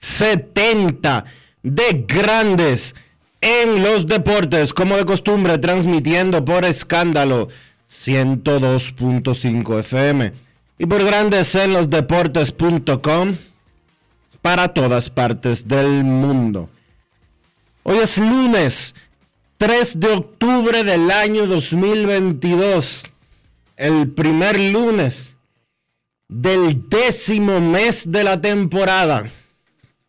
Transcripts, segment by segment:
2870 de Grandes en los Deportes, como de costumbre, transmitiendo por escándalo 102.5 FM y por Grandes en los Deportes.com para todas partes del mundo. Hoy es lunes 3 de octubre del año 2022 el primer lunes del décimo mes de la temporada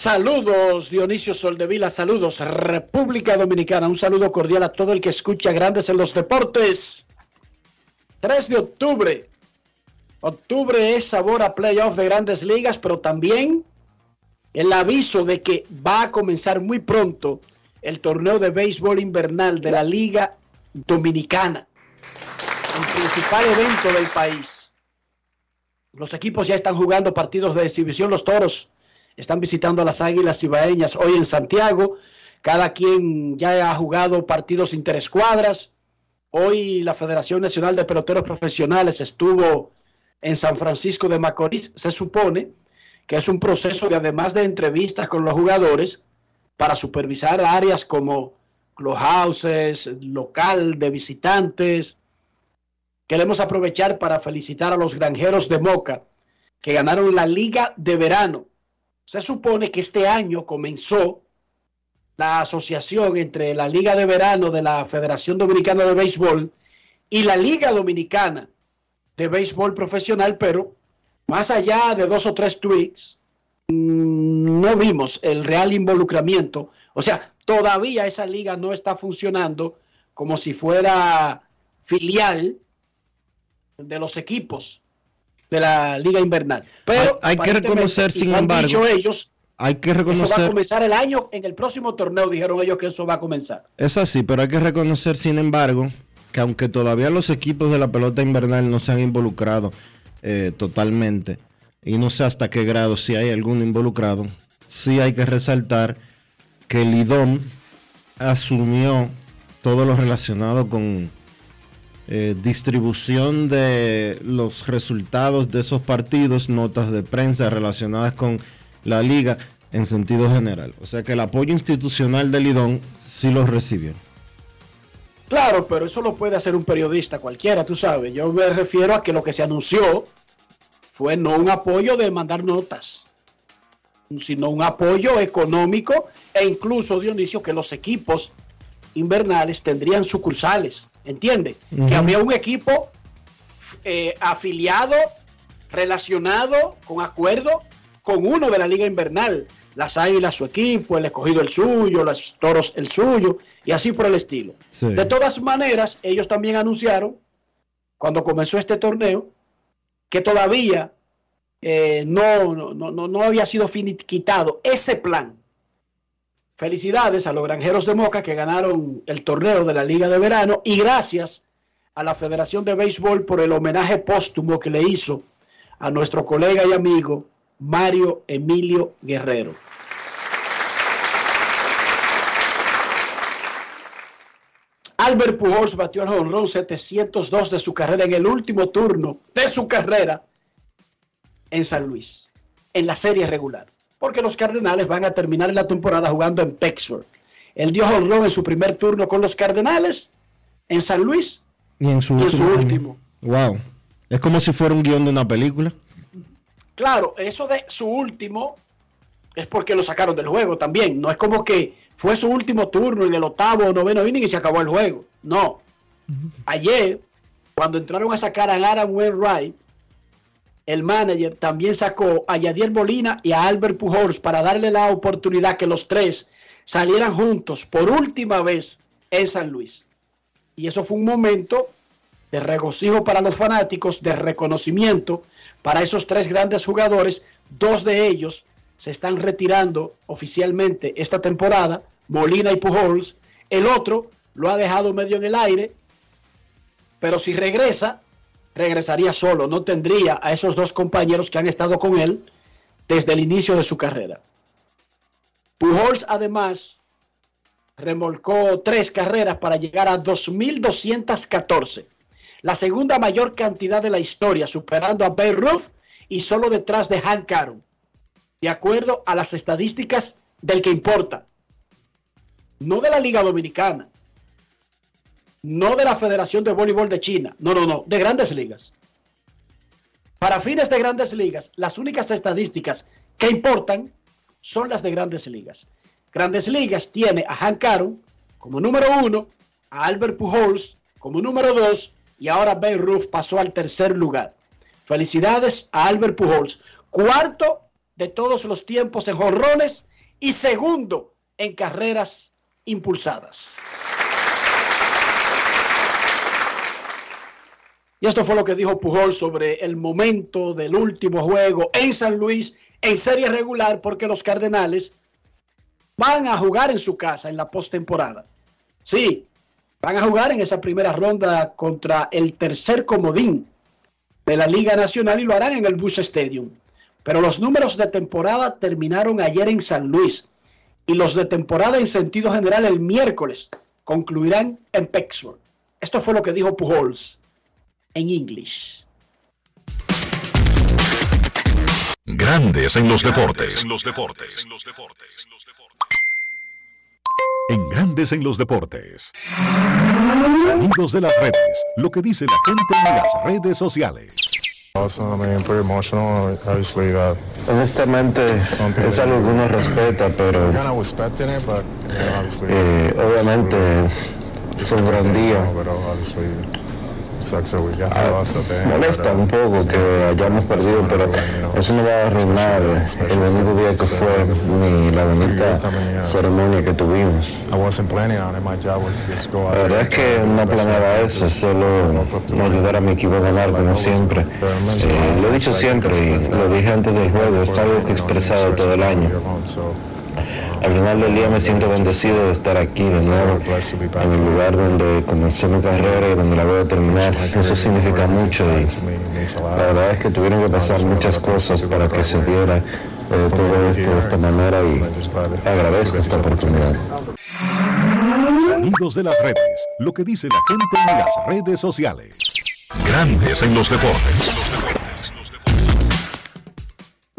Saludos Dionisio Soldevila, saludos República Dominicana, un saludo cordial a todo el que escucha Grandes en los Deportes. 3 de octubre. Octubre es sabor a playoff de grandes ligas, pero también el aviso de que va a comenzar muy pronto el torneo de béisbol invernal de la Liga Dominicana, el principal evento del país. Los equipos ya están jugando partidos de exhibición. Los toros están visitando a las águilas ibaeñas hoy en Santiago. Cada quien ya ha jugado partidos interescuadras. Hoy la Federación Nacional de Peloteros Profesionales estuvo en San Francisco de Macorís. Se supone que es un proceso de, además de entrevistas con los jugadores, para supervisar áreas como houses, local de visitantes. Queremos aprovechar para felicitar a los granjeros de Moca que ganaron la Liga de Verano. Se supone que este año comenzó la asociación entre la Liga de Verano de la Federación Dominicana de Béisbol y la Liga Dominicana de Béisbol Profesional, pero más allá de dos o tres tweets, mm, no vimos el real involucramiento. O sea, todavía esa liga no está funcionando como si fuera filial de los equipos de la liga invernal. Pero hay, hay que reconocer, sin embargo, dicho ellos, hay que reconocer, eso va a comenzar el año en el próximo torneo. Dijeron ellos que eso va a comenzar. Es así, pero hay que reconocer, sin embargo, que aunque todavía los equipos de la pelota invernal no se han involucrado eh, totalmente, y no sé hasta qué grado si hay algún involucrado, sí hay que resaltar que el IDOM asumió todo lo relacionado con eh, distribución de los resultados de esos partidos, notas de prensa relacionadas con la liga en sentido general. O sea que el apoyo institucional del IDOM sí lo recibió. Claro, pero eso lo puede hacer un periodista cualquiera, tú sabes. Yo me refiero a que lo que se anunció fue no un apoyo de mandar notas, sino un apoyo económico e incluso, Dionisio, que los equipos invernales tendrían sucursales, ¿entiende? Que habría un equipo eh, afiliado, relacionado, con acuerdo con uno de la liga invernal. Las águilas su equipo, el escogido el suyo, los toros el suyo, y así por el estilo. Sí. De todas maneras, ellos también anunciaron, cuando comenzó este torneo, que todavía eh, no, no, no, no había sido finiquitado ese plan. Felicidades a los granjeros de Moca que ganaron el torneo de la Liga de Verano y gracias a la Federación de Béisbol por el homenaje póstumo que le hizo a nuestro colega y amigo Mario Emilio Guerrero. Albert Pujols batió el jonrón 702 de su carrera en el último turno de su carrera en San Luis, en la serie regular, porque los Cardenales van a terminar la temporada jugando en Pittsburgh. Él dio jonrón en su primer turno con los Cardenales en San Luis Y en su, y en su último. Wow. Es como si fuera un guion de una película. Claro, eso de su último es porque lo sacaron del juego también. No es como que fue su último turno en el octavo o noveno inning y se acabó el juego. No. Ayer, cuando entraron a sacar a Aaron Wainwright, el manager también sacó a Yadier Molina y a Albert Pujols para darle la oportunidad que los tres salieran juntos por última vez en San Luis. Y eso fue un momento de regocijo para los fanáticos, de reconocimiento para esos tres grandes jugadores. Dos de ellos se están retirando oficialmente esta temporada, Molina y Pujols. El otro lo ha dejado medio en el aire, pero si regresa, regresaría solo, no tendría a esos dos compañeros que han estado con él desde el inicio de su carrera. Pujols además remolcó tres carreras para llegar a 2.214, la segunda mayor cantidad de la historia, superando a Babe Ruth y solo detrás de Hank Aaron, de acuerdo a las estadísticas del que importa, no de la Liga Dominicana, no de la Federación de Voleibol de China, no, no, no, de grandes ligas. Para fines de grandes ligas, las únicas estadísticas que importan son las de grandes ligas. Grandes ligas tiene a Hank Aaron como número uno, a Albert Pujols como número dos y ahora Babe Ruth pasó al tercer lugar. Felicidades a Albert Pujols, cuarto de todos los tiempos en jonrones y segundo en carreras impulsadas. Y esto fue lo que dijo Pujol sobre el momento del último juego en San Luis en serie regular porque los Cardenales van a jugar en su casa en la postemporada. Sí, van a jugar en esa primera ronda contra el tercer comodín de la Liga Nacional y lo harán en el Bush Stadium. Pero los números de temporada terminaron ayer en San Luis y los de temporada en sentido general el miércoles concluirán en Pittsburgh. Esto fue lo que dijo Pujols en English. Grandes en los deportes. En los deportes. En Grandes en los deportes. Sonidos de las redes. Lo que dice la gente en las redes sociales. Also, I mean, pretty emotional. Obviously, that Honestamente es algo que uno respeta, pero kind of expecting it, but you know, obviously, eh, obviamente fue un gran día. Molesta un poco que hayamos perdido, pero eso no va a arruinar el bonito día que fue ni la bonita ceremonia que tuvimos. La verdad es que no planeaba eso, solo no ayudar a mi equipo a ganar como siempre. Eh, lo he dicho siempre y lo dije antes del juego, es algo que he expresado todo el año. Al final del día me siento bendecido de estar aquí de nuevo, en el lugar donde comenzó mi carrera y donde la voy a terminar. Eso significa mucho y la verdad es que tuvieron que pasar muchas cosas para que se diera eh, todo esto de esta manera y agradezco esta oportunidad. Sonidos de las redes. Lo que dice la gente en las redes sociales. Grandes en los deportes.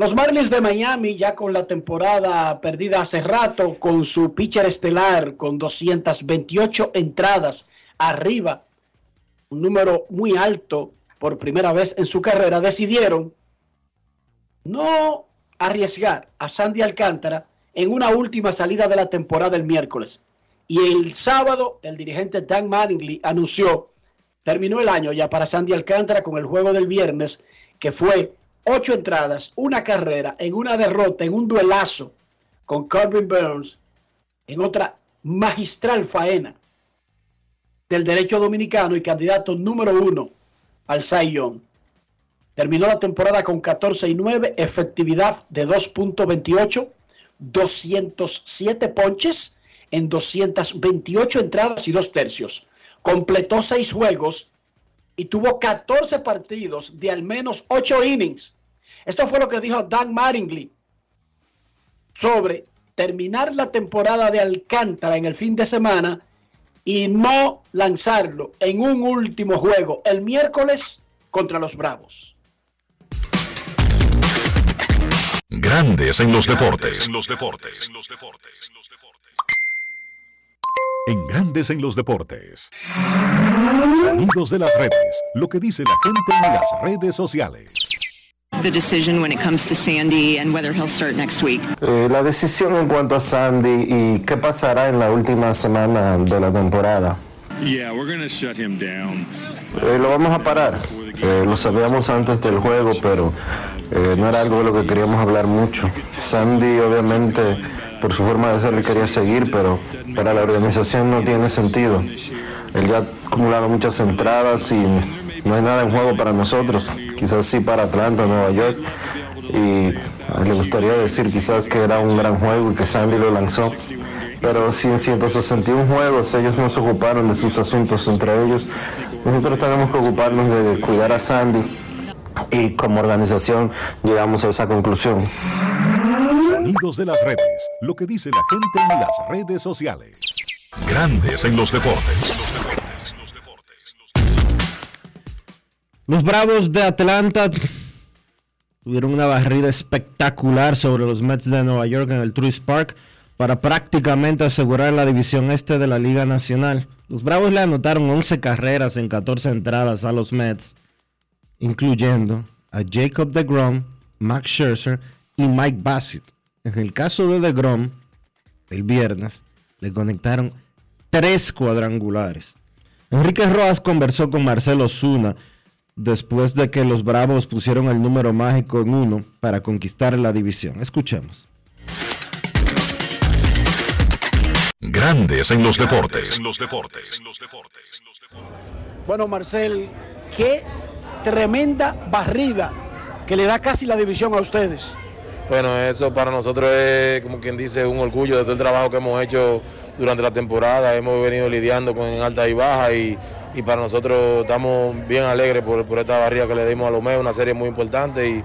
Los Marlins de Miami, ya con la temporada perdida hace rato, con su pitcher estelar con 228 entradas arriba, un número muy alto por primera vez en su carrera, decidieron no arriesgar a Sandy Alcántara en una última salida de la temporada el miércoles. Y el sábado, el dirigente Dan Mattingly anunció, terminó el año ya para Sandy Alcántara con el juego del viernes, que fue ocho entradas, una carrera, en una derrota, en un duelazo con Corbin Burns, en otra magistral faena del derecho dominicano y candidato número uno al Cy. Terminó la temporada con 14 y 9, efectividad de 2.28, 207 ponches en 228 entradas y dos tercios. Completó seis juegos y tuvo 14 partidos de al menos 8 innings. Esto fue lo que dijo Dan Mattingly sobre terminar la temporada de Alcántara en el fin de semana y no lanzarlo en un último juego el miércoles contra los Bravos. Grandes en los deportes. En los deportes. En Grandes en los deportes. Sonidos de las redes. Lo que dice la gente en las redes sociales. The decision when it comes to Sandy and whether he'll start next week. Eh, la decisión en cuanto a Sandy y qué pasará en la última semana de la temporada. Yeah, we're gonna shut him down. Eh, lo vamos a parar. Eh, lo sabíamos antes del juego, pero eh, no era algo de lo que queríamos hablar mucho. Sandy, obviamente, por su forma de ser, él quería seguir, pero para la organización no tiene sentido. Él ya ha acumulado muchas entradas y no hay nada en juego para nosotros. Quizás sí para Atlanta, Nueva York. Y le gustaría decir quizás que era un gran juego y que Sandy lo lanzó. Pero si en 161 juegos ellos no se ocuparon de sus asuntos entre ellos, nosotros tenemos que ocuparnos de cuidar a Sandy y como organización llegamos a esa conclusión. Sonidos de las redes. Lo que dice la gente en las redes sociales. Grandes en los deportes. Los Bravos de Atlanta tuvieron una barrida espectacular sobre los Mets de Nueva York en el Truist Park para prácticamente asegurar la división este de la Liga Nacional. Los Bravos le anotaron 11 carreras en 14 entradas a los Mets, incluyendo a Jacob DeGrom, Max Scherzer y Mike Bassett. En el caso de DeGrom, el viernes, le conectaron tres cuadrangulares. Enrique Rojas conversó con Marcelo Zuna después de que los Bravos pusieron el número mágico en uno para conquistar la división. Escuchemos. Grandes en los deportes. En los deportes. Bueno, Marcel, qué tremenda barrida que le da casi la división a ustedes. Bueno, eso para nosotros es, como quien dice, un orgullo de todo el trabajo que hemos hecho durante la temporada. Hemos venido lidiando con alta y baja y, y para nosotros estamos bien alegres por, por esta barrida que le dimos a Lomé, una serie muy importante y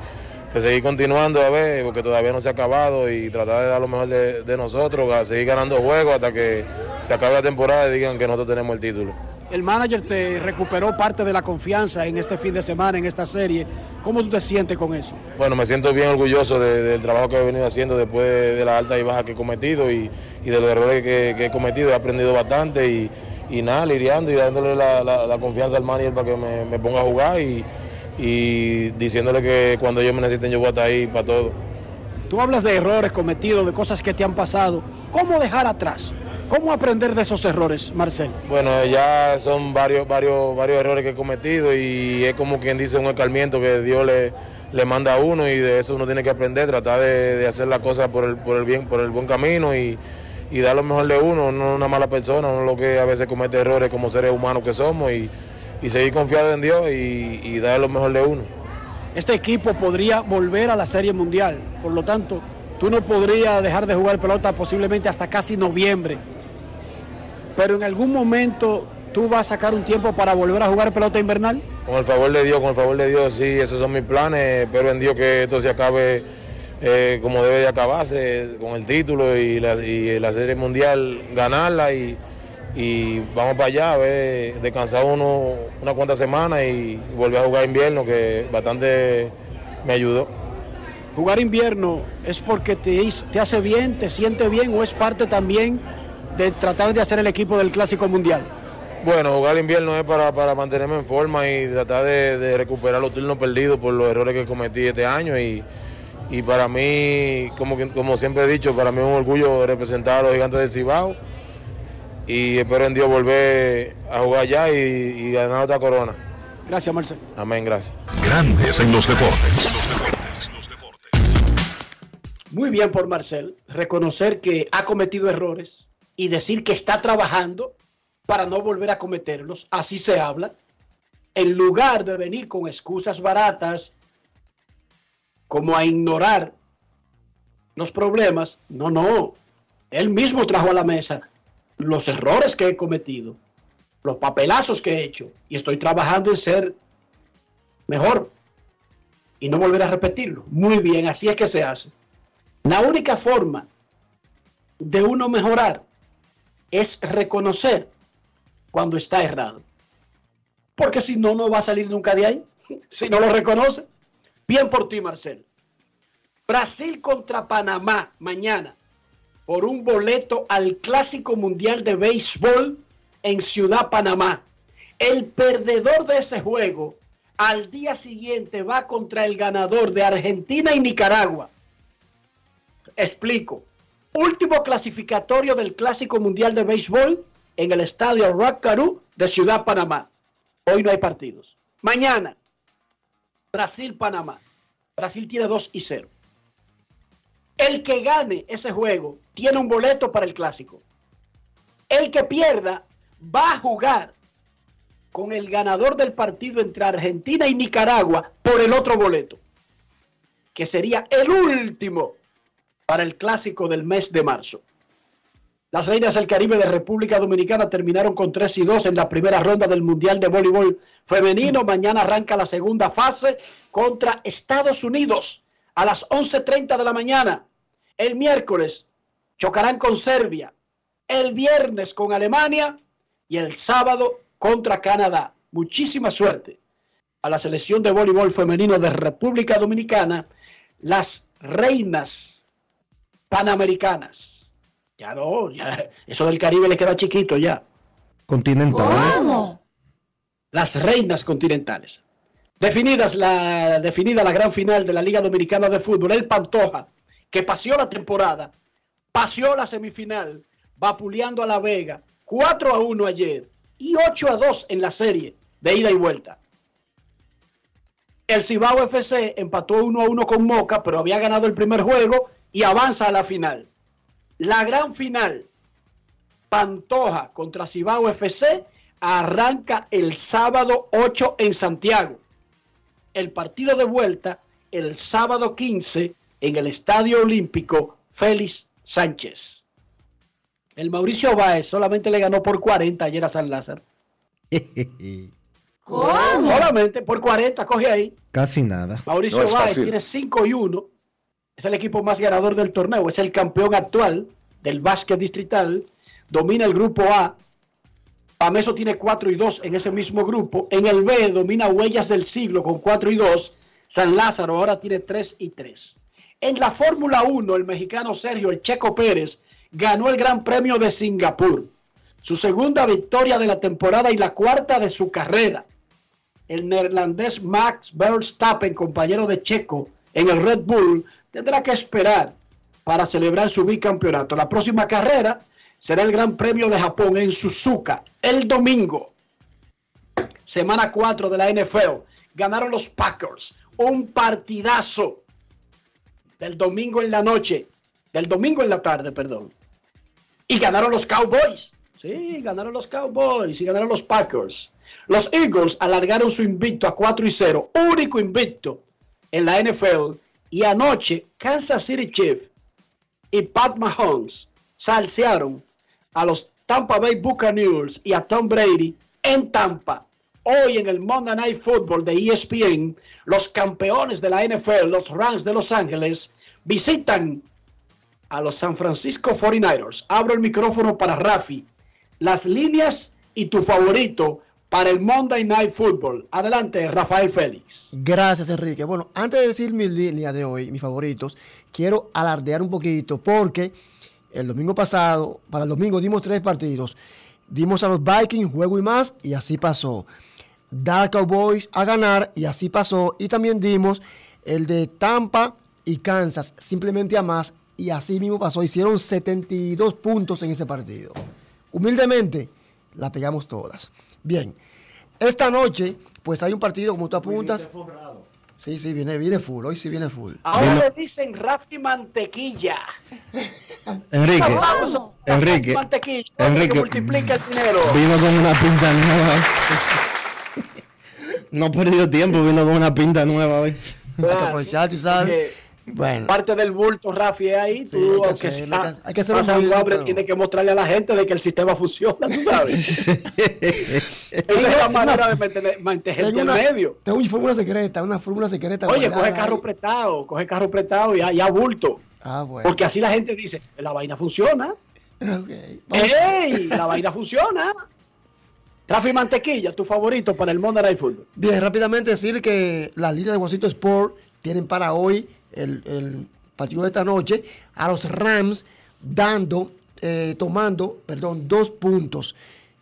que seguir continuando a ver, porque todavía no se ha acabado y tratar de dar lo mejor de, de nosotros, seguir ganando juegos hasta que se acabe la temporada y digan que nosotros tenemos el título. El manager te recuperó parte de la confianza en este fin de semana, en esta serie. ¿Cómo tú te sientes con eso? Bueno, me siento bien orgulloso de- del trabajo que he venido haciendo después de, de la alta y baja que he cometido y, y de los errores que, que he cometido. He aprendido bastante y, y nada, lidiando y dándole la, la- la confianza al manager para que me, me ponga a jugar y, y diciéndole que cuando ellos me necesiten yo voy a estar ahí para todo. Tú hablas de errores cometidos, de cosas que te han pasado. ¿Cómo dejar atrás? ¿Cómo aprender de esos errores, Marcel? Bueno, ya son varios, varios, varios errores que he cometido y es como quien dice un escarmiento que Dios le, le manda a uno y de eso uno tiene que aprender, tratar de, de hacer las cosas por el, por el bien, por el buen camino y, y dar lo mejor de uno, no una mala persona, no lo que a veces comete errores como seres humanos que somos y, y seguir confiado en Dios y, y dar lo mejor de uno. Este equipo podría volver a la Serie Mundial. Por lo tanto, tú no podrías dejar de jugar pelota posiblemente hasta casi noviembre. Pero en algún momento tú vas a sacar un tiempo para volver a jugar pelota invernal. Con el favor de Dios, con el favor de Dios, sí, esos son mis planes. Espero en Dios que esto se acabe eh, como debe de acabarse, con el título y la, y la serie mundial, ganarla y, y vamos para allá, a ver, descansar uno unas cuantas semanas y volver a jugar invierno, que bastante me ayudó. Jugar invierno es porque te, te hace bien, te siente bien o es parte también de tratar de hacer el equipo del Clásico Mundial. Bueno, jugar invierno es para, para mantenerme en forma y tratar de, de recuperar los turnos perdidos por los errores que cometí este año y, y para mí, como, como siempre he dicho, para mí es un orgullo representar a los gigantes del Cibao y espero en Dios volver a jugar allá y, y ganar otra corona. Gracias, Marcel. Amén, gracias. Grandes en los deportes. Muy bien por Marcel, reconocer que ha cometido errores y decir que está trabajando para no volver a cometerlos. Así se habla. En lugar de venir con excusas baratas, como a ignorar los problemas, no, no. Él mismo trajo a la mesa los errores que he cometido, los papelazos que he hecho, y estoy trabajando en ser mejor y no volver a repetirlo. Muy bien, así es que se hace. La única forma de uno mejorar es reconocer cuando está errado. Porque si no, no va a salir nunca de ahí. Si no lo reconoce. Bien por ti, Marcel. Brasil contra Panamá mañana por un boleto al Clásico Mundial de Béisbol en Ciudad Panamá. El perdedor de ese juego al día siguiente va contra el ganador de Argentina y Nicaragua. Explico. Último clasificatorio del Clásico Mundial de Béisbol en el estadio Rockaroo de Ciudad Panamá. Hoy no hay partidos. Mañana, Brasil-Panamá. Brasil tiene 2 y 0. El que gane ese juego tiene un boleto para el clásico. El que pierda va a jugar con el ganador del partido entre Argentina y Nicaragua por el otro boleto, que sería el último para el clásico del mes de marzo. Las Reinas del Caribe de República Dominicana terminaron con 3 y 2 en la primera ronda del Mundial de Voleibol Femenino. Mañana arranca la segunda fase contra Estados Unidos a las 11.30 de la mañana. El miércoles chocarán con Serbia. El viernes con Alemania y el sábado contra Canadá. Muchísima suerte a la selección de voleibol femenino de República Dominicana, las reinas panamericanas. Ya no, ya eso del Caribe le queda chiquito ya. Continentales. Las reinas continentales. Definidas la, definida la gran final de la Liga Dominicana de Fútbol, el Pantoja, que paseó la temporada, paseó la semifinal, vapuleando a La Vega, 4 a 1 ayer y 8 a 2 en la serie de ida y vuelta. El Cibao FC empató 1 a 1 con Moca, pero había ganado el primer juego y avanza a la final. La gran final, Pantoja contra Cibao FC, arranca el sábado 8 en Santiago. El partido de vuelta el sábado 15 en el Estadio Olímpico Félix Sánchez. El Mauricio Báez solamente le ganó por 40 ayer a San Lázaro. ¿Cómo? Solamente por 40, coge ahí. Casi nada. Mauricio No Báez fácil. tiene 5 y 1. Es el equipo más ganador del torneo. Es el campeón actual del básquet distrital. Domina el grupo A. Pameso tiene 4 y 2 en ese mismo grupo. En el B domina Huellas del Siglo con 4 y 2. San Lázaro ahora tiene 3 y 3. En la Fórmula 1, el mexicano Sergio El Checo Pérez ganó el Gran Premio de Singapur. Su segunda victoria de la temporada y la cuarta de su carrera. El neerlandés Max Verstappen, compañero de Checo en el Red Bull, tendrá que esperar para celebrar su bicampeonato. La próxima carrera será el Gran Premio de Japón en Suzuka el domingo. Semana 4 de la NFL. Ganaron los Packers. Un partidazo del domingo en la noche. Del domingo en la tarde, perdón. Y ganaron los Cowboys. Sí, ganaron los Cowboys y ganaron los Packers. Los Eagles alargaron su invicto a 4 y 0, único invicto en la NFL. Y anoche, Kansas City Chiefs y Pat Mahomes salsearon a los Tampa Bay Buccaneers y a Tom Brady en Tampa. Hoy en el Monday Night Football de ESPN, los campeones de la NFL, los Rams de Los Ángeles, visitan a los San Francisco 49ers. Abro el micrófono para Rafi. Las líneas y tu favorito para el Monday Night Football. Adelante, Rafael Félix. Gracias, Enrique. Bueno, antes de decir mis líneas de hoy, mis favoritos, quiero alardear un poquito porque el domingo pasado, para el domingo dimos tres partidos. Dimos a los Vikings juego y más y así pasó. Dar Cowboys a ganar y así pasó. Y también dimos el de Tampa y Kansas simplemente a más y así mismo pasó. Hicieron 72 puntos en ese partido. humildemente, la pegamos todas. Bien, esta noche, pues hay un partido, como tú apuntas. Sí, sí, viene, viene full, hoy sí viene full. Ahora le dicen Rafi Mantequilla. Enrique, Vamos Enrique, Mantequilla, Enrique, que multiplica el dinero. vino con una pinta nueva. No perdió tiempo, vino con una pinta nueva hoy. Aprovechar, tú sabes. Bueno. Parte del bulto, Rafi, es ahí. Tú, aunque hacerlo, sea hay que- bien, tienes que mostrarle a la gente de que el sistema funciona, tú sabes. Esa es la manera de mantener, mantenerte al medio. tengo una fórmula secreta, una fórmula secreta. Oye, coge carro ahí. prestado, coge carro prestado y a, y a bulto. Ah, bueno. Porque así la gente dice, la vaina funciona. Ok, vamos. ¡Ey! La vaina funciona. Rafi Mantequilla, tu favorito para el Monday Night Football. Bien, rápidamente decir que las líneas de Juancito Sport tienen para hoy el, partido de esta noche a los Rams dando, eh, tomando, perdón, dos puntos.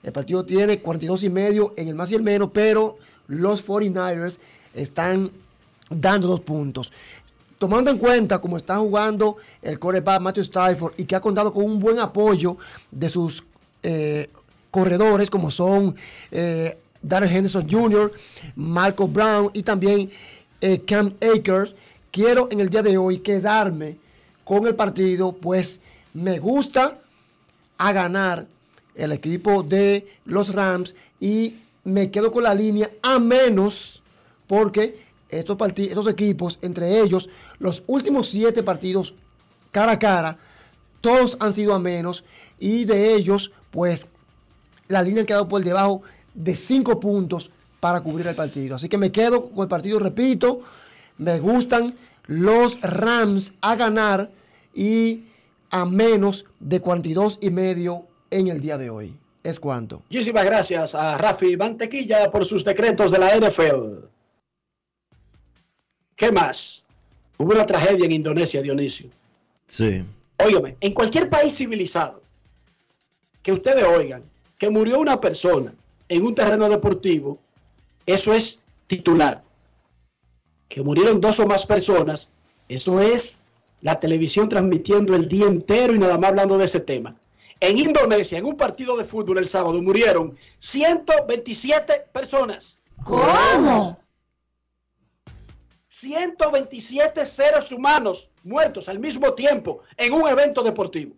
El partido tiene 42 y medio en el más y el menos, pero los 49ers están dando dos puntos. Tomando en cuenta cómo está jugando el coreback Matthew Stafford y que ha contado con un buen apoyo de sus eh, corredores como son eh, Darrell Henderson Jr., Marco Brown y también eh, Cam Akers. Quiero en el día de hoy quedarme con el partido, pues me gusta a ganar el equipo de los Rams y me quedo con la línea a menos porque estos, estos equipos, entre ellos, los últimos siete partidos cara a cara, todos han sido a menos y de ellos, pues la línea ha quedado por debajo de cinco puntos para cubrir el partido. Así que me quedo con el partido, repito, me gustan los Rams a ganar y a menos de 42 y medio en el día de hoy. ¿Es cuánto? Muchísimas gracias a Rafi Mantequilla por sus decretos de la NFL. ¿Qué más? Hubo una tragedia en Indonesia, Dionisio. Sí. Óigame, en cualquier país civilizado, que ustedes oigan que murió una persona en un terreno deportivo, eso es titular. Que murieron dos o más personas, eso es la televisión transmitiendo el día entero y nada más hablando de ese tema. En Indonesia, en un partido de fútbol el sábado, murieron 127 personas. ¿Cómo? 127 seres humanos muertos al mismo tiempo en un evento deportivo.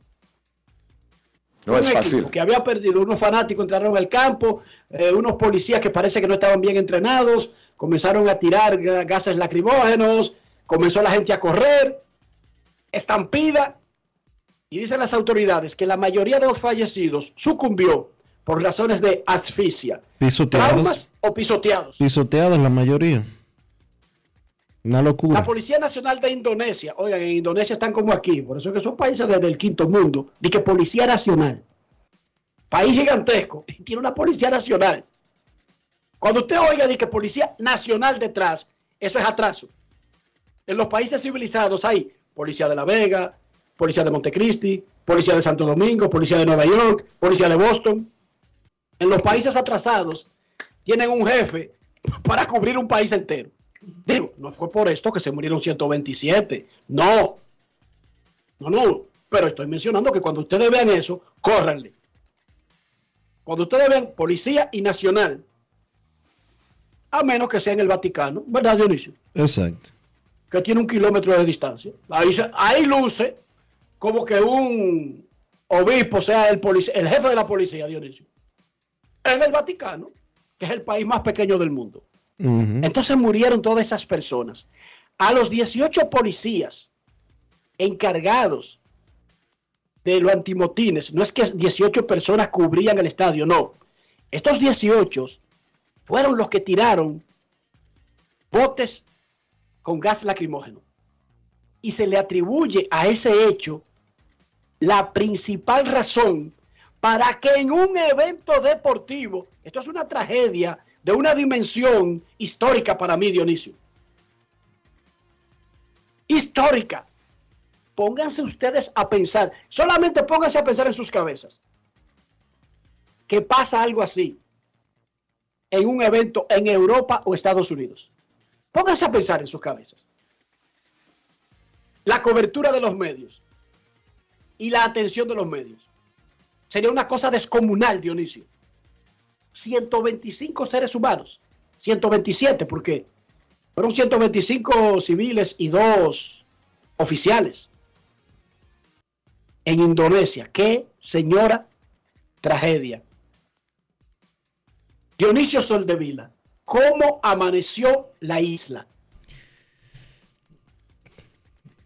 No Un es equipo fácil. Que había perdido, unos fanáticos entraron al campo, eh, unos policías que parece que no estaban bien entrenados, comenzaron a tirar ga- gases lacrimógenos, comenzó la gente a correr, estampida, y dicen las autoridades que la mayoría de los fallecidos sucumbió por razones de asfixia, Pisoteados. traumas o pisoteados. Pisoteados la mayoría. Una locura. La Policía Nacional de Indonesia, oigan, en Indonesia están como aquí, por eso que son países desde el quinto mundo, de que Policía Nacional, país gigantesco, y tiene una Policía Nacional. Cuando usted oiga de que Policía Nacional detrás, eso es atraso. En los países civilizados hay Policía de La Vega, Policía de Montecristi, Policía de Santo Domingo, Policía de Nueva York, Policía de Boston. En los países atrasados tienen un jefe para cubrir un país entero. Digo, no fue por esto que se murieron 127. No. No, no. Pero estoy mencionando que cuando ustedes vean eso, córranle. Cuando ustedes vean policía y nacional, a menos que sea en el Vaticano, ¿verdad, Dionisio? Exacto. Que tiene un kilómetro de distancia. Ahí, ahí luce como que un obispo sea el, el jefe de la policía, Dionisio. En el Vaticano, que es el país más pequeño del mundo. Entonces murieron todas esas personas. A los 18 policías encargados de los antimotines, no es que 18 personas cubrían el estadio, no. Estos 18 fueron los que tiraron botes con gas lacrimógeno. Y se le atribuye a ese hecho la principal razón para que en un evento deportivo, esto es una tragedia de una dimensión histórica para mí, Dionisio. Histórica. Pónganse ustedes a pensar, solamente pónganse a pensar en sus cabezas. Que pasa algo así en un evento en Europa o Estados Unidos. Pónganse a pensar en sus cabezas. La cobertura de los medios y la atención de los medios. sería una cosa descomunal, Dionisio. 125 seres humanos, 127, porque fueron 125 civiles y dos oficiales en Indonesia. ¡Qué señora tragedia! Dionisio Soldevila, ¿cómo amaneció la isla?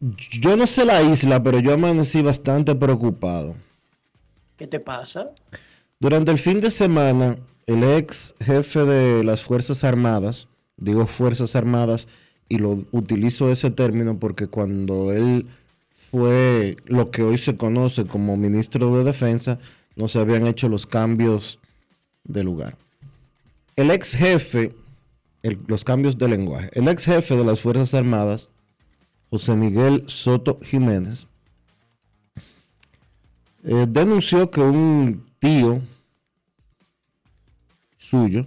Yo no sé la isla, pero yo amanecí bastante preocupado. ¿Qué te pasa? Durante el fin de semana, el ex jefe de las Fuerzas Armadas, digo Fuerzas Armadas, y lo utilizo ese término porque cuando él fue lo que hoy se conoce como ministro de Defensa, no se habían hecho los cambios de lugar. El ex jefe, los cambios de lenguaje, el ex jefe de las Fuerzas Armadas, José Miguel Soto Jiménez, eh, denunció que un tío suyo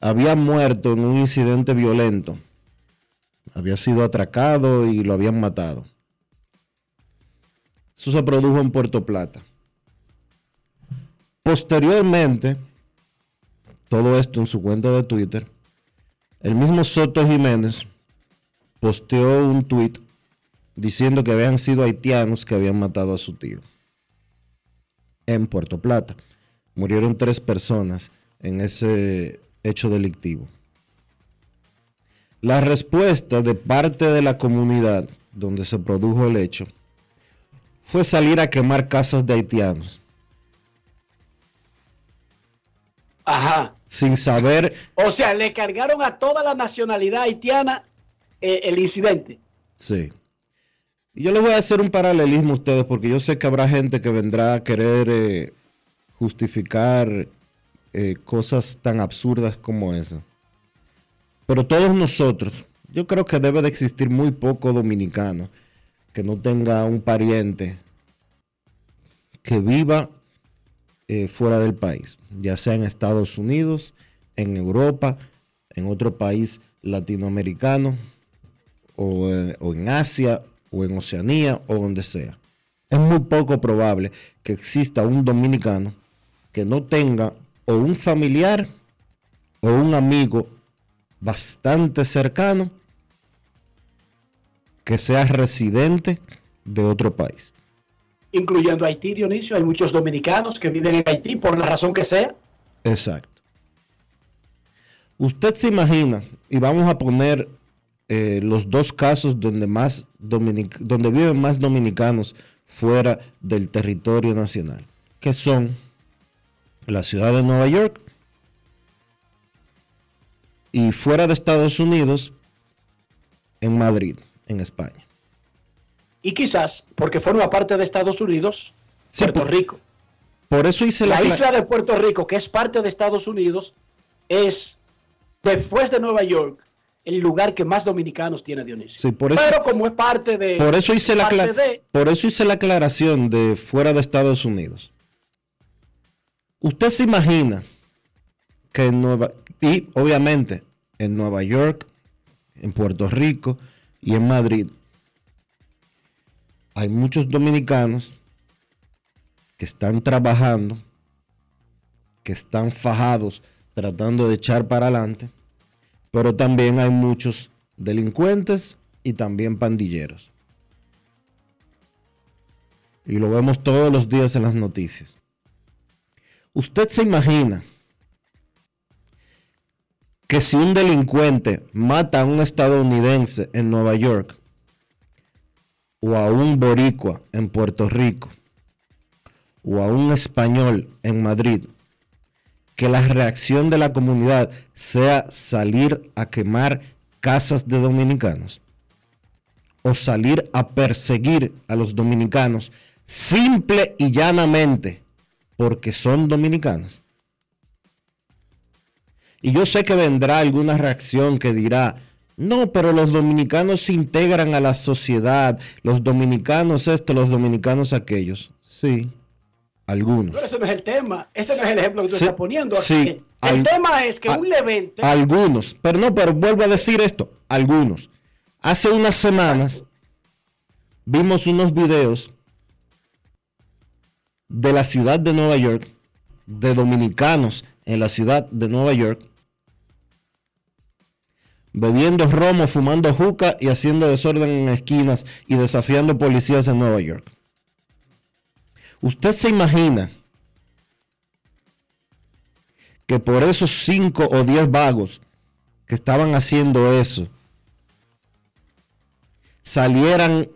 había muerto en un incidente violento. Había sido atracado y lo habían matado. Eso se produjo en Puerto Plata. Posteriormente, todo esto en su cuenta de Twitter, el mismo Soto Jiménez posteó un tweet diciendo que habían sido haitianos que habían matado a su tío en Puerto Plata. Murieron tres personas en ese hecho delictivo. La respuesta de parte de la comunidad donde se produjo el hecho fue salir a quemar casas de haitianos. Ajá. Sin saber. O sea, le cargaron a toda la nacionalidad haitiana eh, el incidente. Sí. Y yo le voy a hacer un paralelismo a ustedes porque yo sé que habrá gente que vendrá a querer eh, justificar eh, cosas tan absurdas como esa. Pero todos nosotros, yo creo que debe de existir muy poco dominicano que no tenga un pariente que viva fuera del país, ya sea en Estados Unidos, en Europa, en otro país latinoamericano, eh, o, en Asia o en Oceanía o donde sea. Es muy poco probable que exista un dominicano que no tenga o un familiar o un amigo bastante cercano que sea residente de otro país. Incluyendo Haití, Dionisio. Hay muchos dominicanos que viven en Haití por la razón que sea. Exacto. Usted se imagina, y vamos a poner eh, los dos casos donde, más donde viven más dominicanos fuera del territorio nacional, que son la ciudad de Nueva York y fuera de Estados Unidos, en Madrid, en España. Y quizás, porque forma parte de Estados Unidos, Puerto Rico. Por eso hice la, la isla de Puerto Rico, que es parte de Estados Unidos, es después de Nueva York el lugar que más dominicanos tiene Dionisio. Pero como es parte de... Por eso, hice la por eso hice la aclaración de fuera de Estados Unidos. Usted se imagina que en Nueva... Y obviamente en Nueva York, en Puerto Rico y en Madrid hay muchos dominicanos que están trabajando, que están fajados tratando de echar para adelante pero también hay muchos delincuentes y también pandilleros. Y lo vemos todos los días en las noticias. ¿Usted se imagina que si un delincuente mata a un estadounidense en Nueva York o a un boricua en Puerto Rico o a un español en Madrid, que la reacción de la comunidad sea salir a quemar casas de dominicanos o salir a perseguir a los dominicanos simple y llanamente porque son dominicanos. Y yo sé que vendrá alguna reacción que dirá, no, pero los dominicanos se integran a la sociedad, los dominicanos esto, los dominicanos aquellos. Sí, algunos. Pero ese no es el tema. Ese no es el ejemplo que tú estás poniendo. Sí, el tema es que un levante. Algunos. Pero no, pero vuelvo a decir esto. Algunos. Hace unas semanas vimos unos videos de la ciudad de Nueva York, de dominicanos en la ciudad de Nueva York, bebiendo romo, fumando juca y haciendo desorden en esquinas y desafiando policías en Nueva York. ¿Usted se imagina que por esos cinco o diez vagos que estaban haciendo eso, salieran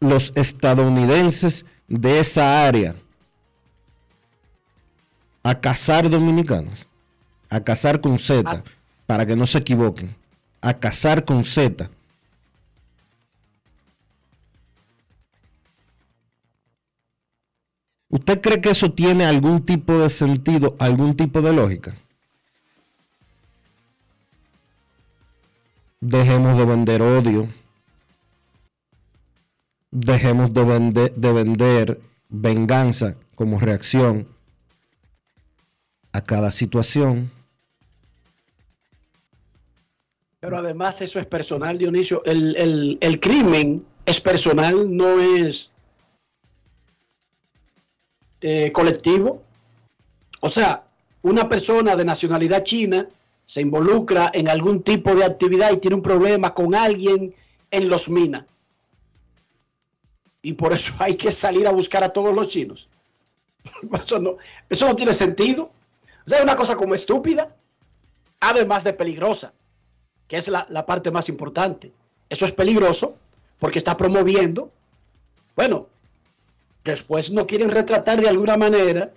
los estadounidenses de esa área a cazar dominicanos, a cazar con Z, para que no se equivoquen, a cazar con Z. ¿Usted cree que eso tiene algún tipo de sentido, algún tipo de lógica? Dejemos de vender odio. Dejemos de de vender venganza como reacción a cada situación. Pero además eso es personal, Dionisio. El, el, el crimen es personal, no es eh, colectivo. O sea, una persona de nacionalidad china se involucra en algún tipo de actividad y tiene un problema con alguien en los minas. Y por eso hay que salir a buscar a todos los chinos. Eso no, eso no tiene sentido. O sea, es una cosa como estúpida, además de peligrosa, que es la, parte más importante. Eso es peligroso porque está promoviendo, bueno, después no quieren retratar de alguna manera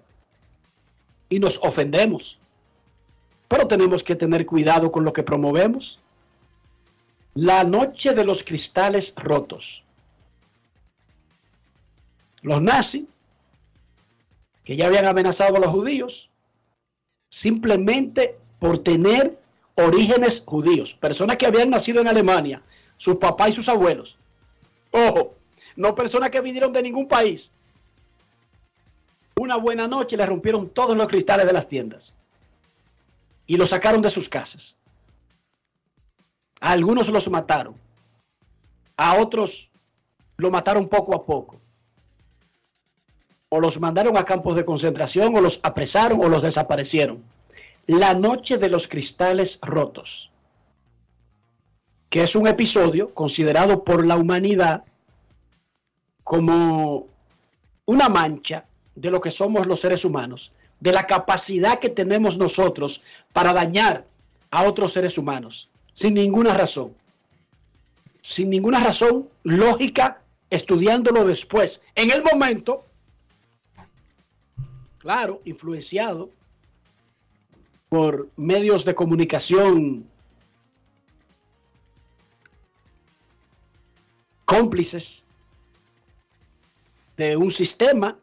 y nos ofendemos. Pero tenemos que tener cuidado con lo que promovemos. La noche de los cristales rotos. Los nazis, que ya habían amenazado a los judíos, simplemente por tener orígenes judíos, personas que habían nacido en Alemania, sus papás y sus abuelos. Ojo, no personas que vinieron de ningún país. Una buena noche le rompieron todos los cristales de las tiendas y los sacaron de sus casas. A algunos los mataron, a otros lo mataron poco a poco. O los mandaron a campos de concentración, o los apresaron, o los desaparecieron. La noche de los cristales rotos, que es un episodio considerado por la humanidad como una mancha de lo que somos los seres humanos, de la capacidad que tenemos nosotros para dañar a otros seres humanos, sin ninguna razón. Sin ninguna razón lógica, estudiándolo después. En el momento, claro, influenciado por medios de comunicación cómplices de un sistema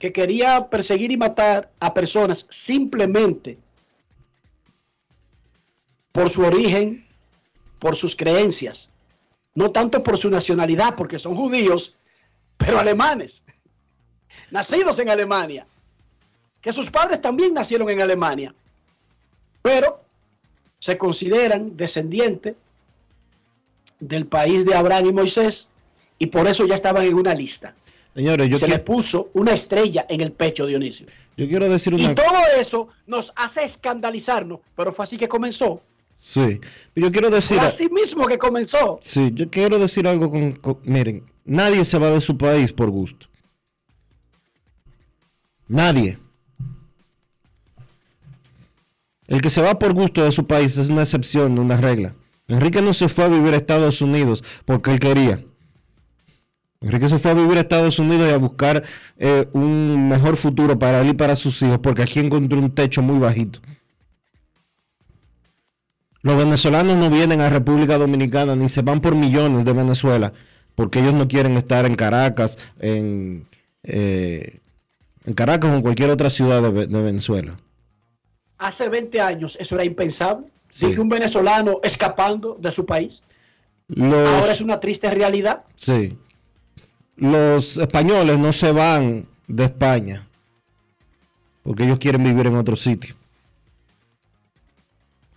que quería perseguir y matar a personas simplemente por su origen, por sus creencias, no tanto por su nacionalidad, porque son judíos, pero alemanes, nacidos en Alemania, que sus padres también nacieron en Alemania, pero se consideran descendientes del país de Abraham y Moisés y por eso ya estaban en una lista. Señores, yo se le puso una estrella en el pecho, Dionisio. Yo quiero decir una Y todo eso nos hace escandalizarnos, pero fue así que comenzó. Sí, yo quiero decir. Fue así mismo que comenzó. Sí, yo quiero decir algo con, con- Miren, nadie se va de su país por gusto. Nadie. El que se va por gusto de su país es una excepción, no una regla. Enrique no se fue a vivir a Estados Unidos porque él quería. Enrique se fue a vivir a Estados Unidos y a buscar eh, un mejor futuro para él y para sus hijos, porque aquí encontró un techo muy bajito. Los venezolanos no vienen a República Dominicana ni se van por millones de Venezuela, porque ellos no quieren estar en Caracas, en, eh, Caracas o en cualquier otra ciudad de Venezuela. Hace 20 años eso era impensable. Dije un venezolano escapando de su país. Los, Ahora es una triste realidad. Sí. Los españoles no se van de España porque ellos quieren vivir en otro sitio.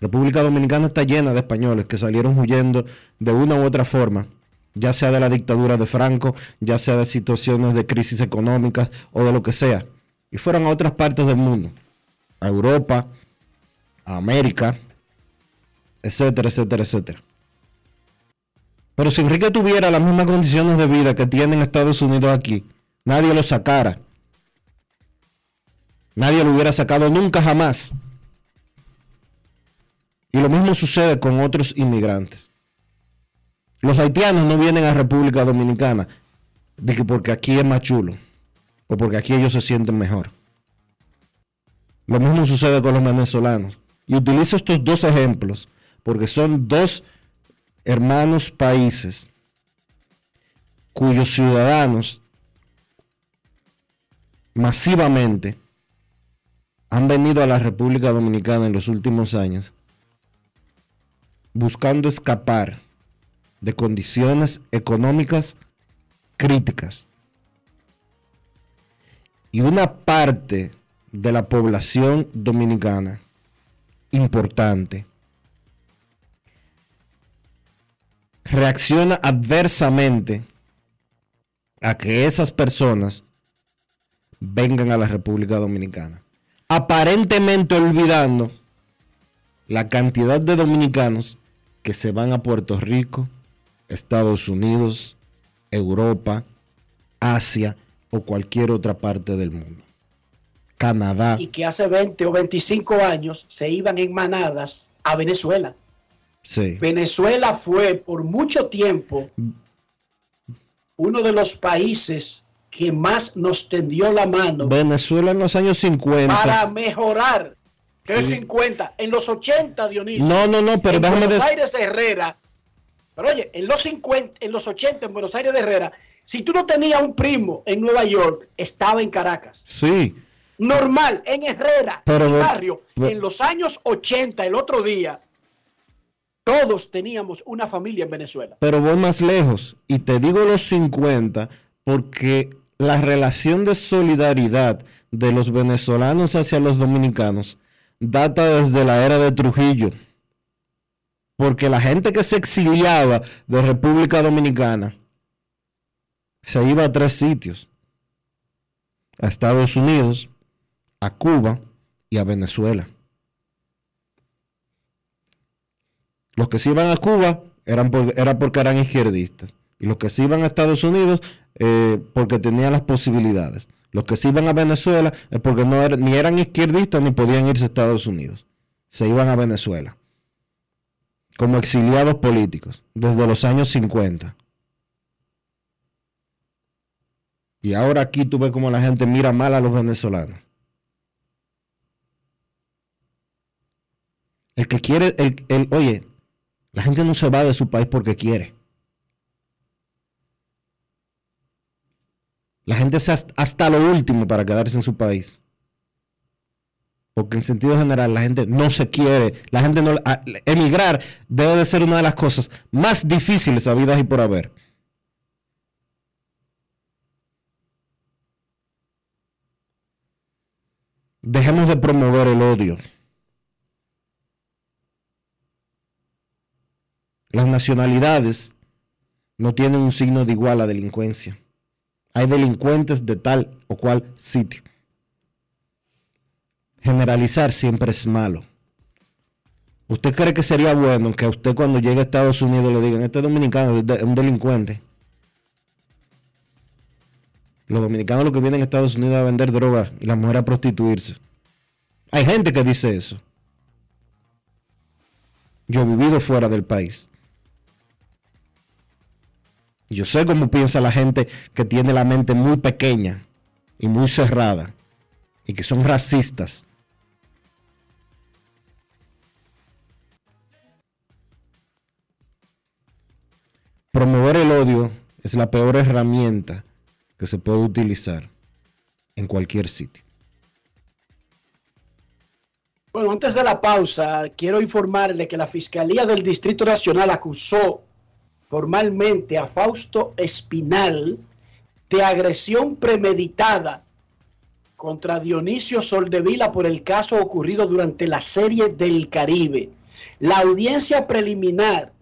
República Dominicana está llena de españoles que salieron huyendo de una u otra forma ya sea de la dictadura de Franco, ya sea de situaciones de crisis económicas o de lo que sea, y fueran a otras partes del mundo, a Europa, a América, etcétera, etcétera, etcétera. Pero si Enrique tuviera las mismas condiciones de vida que tienen Estados Unidos aquí, nadie lo sacara. Nadie lo hubiera sacado nunca jamás. Y lo mismo sucede con otros inmigrantes. Los haitianos no vienen a República Dominicana de que porque aquí es más chulo o porque aquí ellos se sienten mejor. Lo mismo sucede con los venezolanos. Y utilizo estos dos ejemplos porque son dos hermanos países cuyos ciudadanos masivamente han venido a la República Dominicana en los últimos años buscando escapar de condiciones económicas críticas. Y una parte de la población dominicana importante reacciona adversamente a que esas personas vengan a la República Dominicana, aparentemente olvidando la cantidad de dominicanos que se van a Puerto Rico, Estados Unidos, Europa, Asia o cualquier otra parte del mundo. Canadá. Y que hace 20 o 25 años se iban en manadas a Venezuela. Sí. Venezuela fue por mucho tiempo uno de los países que más nos tendió la mano. Venezuela en los años 50. Para mejorar. ¿Qué sí. 50? En los 80, Dionisio. No, no, no, pero en déjame Buenos. Aires de Herrera. Pero oye, en los 50, en los 80, en Buenos Aires de Herrera, si tú no tenías un primo en Nueva York, estaba en Caracas. Sí. Normal, en Herrera, Pero en el barrio, en los años 80, el otro día, todos teníamos una familia en Venezuela. Pero voy más lejos. Y te digo los 50 porque la relación de solidaridad de los venezolanos hacia los dominicanos data desde la era de Trujillo. Porque la gente que se exiliaba de República Dominicana se iba a tres sitios. A Estados Unidos, a Cuba y a Venezuela. Los que se iban a Cuba eran era porque eran izquierdistas. Y los que se iban a Estados Unidos eh, porque tenían las posibilidades. Los que se iban a Venezuela es porque no ni eran izquierdistas ni podían irse a Estados Unidos. Se iban a Venezuela. Como exiliados políticos. Desde los años 50. Y ahora aquí tú ves como la gente mira mal a los venezolanos. El que quiere, el, el- oye, la gente no se va de su país porque quiere. La gente se hasta, lo último para quedarse en su país. Porque en sentido general la gente no se quiere, la gente no emigrar debe de ser una de las cosas más difíciles habidas y por haber. Dejemos de promover el odio. Las nacionalidades no tienen un signo de igual a delincuencia. Hay delincuentes de tal o cual sitio. Generalizar siempre es malo. ¿Usted cree que sería bueno que a usted cuando llegue a Estados Unidos le digan, este dominicano es un delincuente? Los dominicanos lo que vienen a Estados Unidos a vender drogas y las mujeres a prostituirse. Hay gente que dice eso. Yo he vivido fuera del país. Yo sé cómo piensa la gente que tiene la mente muy pequeña y muy cerrada y que son racistas. Promover el odio es la peor herramienta que se puede utilizar en cualquier sitio. Bueno, antes de la pausa, quiero informarle que la Fiscalía del Distrito Nacional acusó formalmente a Fausto Espinal de agresión premeditada contra Dionisio Soldevila por el caso ocurrido durante la Serie del Caribe. La audiencia preliminar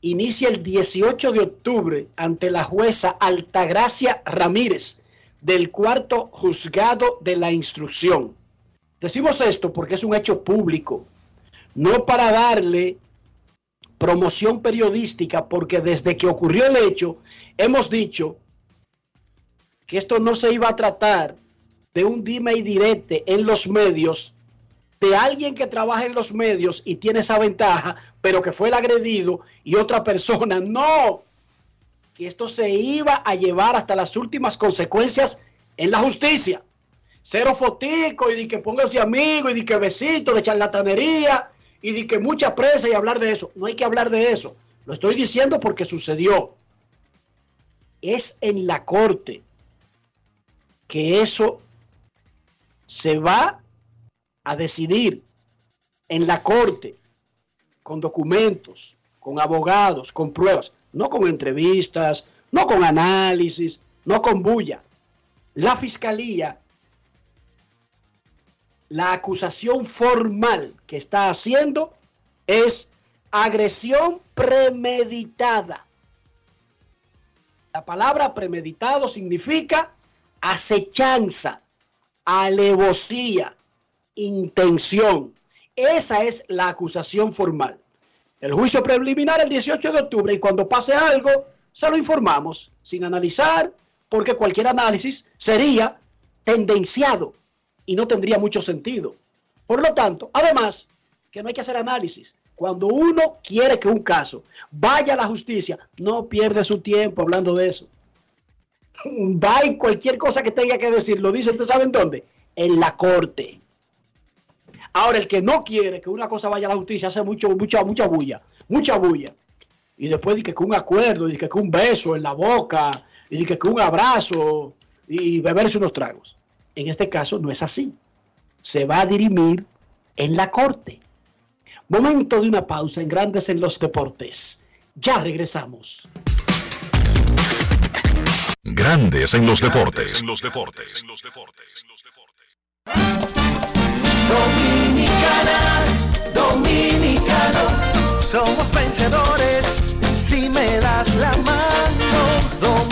inicia el 18 de octubre ante la jueza Altagracia Ramírez del cuarto juzgado de la instrucción. Decimos esto porque es un hecho público, no para darle promoción periodística, porque desde que ocurrió el hecho hemos dicho que esto no se iba a tratar de un dime y direte en los medios de alguien que trabaja en los medios y tiene esa ventaja, pero que fue el agredido y otra persona. No, que esto se iba a llevar hasta las últimas consecuencias en la justicia. Cero fotico y de que póngase amigo y de que besito de charlatanería y de que mucha prensa y hablar de eso. No hay que hablar de eso. Lo estoy diciendo porque sucedió. Es en la corte que eso se va a decidir en la corte con documentos, con abogados, con pruebas, no con entrevistas, no con análisis, no con bulla. La fiscalía, la acusación formal que está haciendo es agresión premeditada. La palabra premeditado significa acechanza, alevosía, intención. Esa es la acusación formal. El juicio preliminar el 18 de octubre y cuando pase algo, se lo informamos sin analizar, porque cualquier análisis sería tendenciado y no tendría mucho sentido. Por lo tanto, además, que no hay que hacer análisis. Cuando uno quiere que un caso vaya a la justicia, no pierde su tiempo hablando de eso. Va y cualquier cosa que tenga que decir, lo dice, ¿ustedes saben dónde? En la corte. Ahora, el que no quiere que una cosa vaya a la justicia hace mucho, mucha, mucha bulla, mucha bulla. Y después dice que un acuerdo, dice que un beso en la boca, y dice que un abrazo, y beberse unos tragos. En este caso no es así. Se va a dirimir en la corte. Momento de una pausa en Grandes en los Deportes. Ya regresamos. Grandes en los deportes. En los deportes. En los deportes. Dominicana, dominicano, somos vencedores si me das la mano.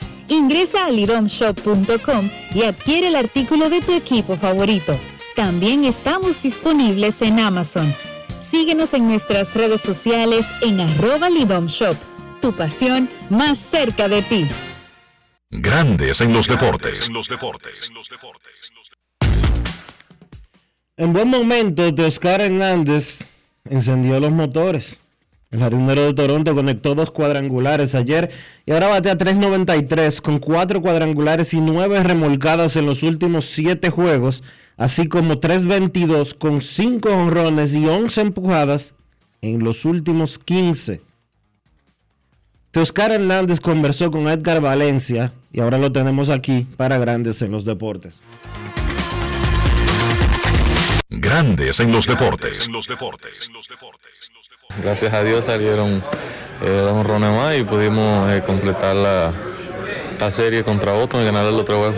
Ingresa a lidomshop.com y adquiere el artículo de tu equipo favorito. También estamos disponibles en Amazon. Síguenos en nuestras redes sociales en arroba lidomshop. Tu pasión más cerca de ti. Grandes en los deportes. En los deportes. En buen momento, Oscar Hernández encendió los motores. El jardinero de Toronto conectó dos cuadrangulares ayer y ahora batea 3.93 con cuatro cuadrangulares y nueve remolcadas en los últimos siete juegos, así como 3.22 con cinco honrones y 11 empujadas en los últimos 15. Oscar Hernández conversó con Edgar Valencia y ahora lo tenemos aquí para Grandes en los Deportes. Grandes en los deportes. En los deportes. Gracias a Dios salieron eh, dos honrones más y pudimos eh, completar la, la, serie contra otro y ganar el otro juego.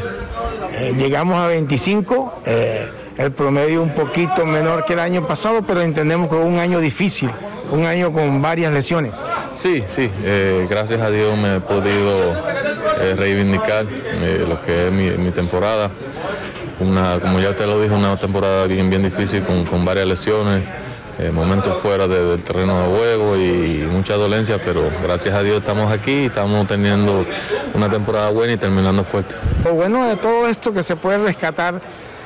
Eh, llegamos a 25, eh, el promedio un poquito menor que el año pasado, pero entendemos que fue un año difícil, un año con varias lesiones. Sí, sí, gracias a Dios me he podido reivindicar lo que es mi, mi temporada. Una, como ya te lo dije, una temporada bien, bien difícil con, con varias lesiones, eh, momentos fuera de- del terreno de juego y, mucha dolencia, pero gracias a Dios estamos aquí y estamos teniendo una temporada buena y terminando fuerte. Lo bueno de todo esto que se puede rescatar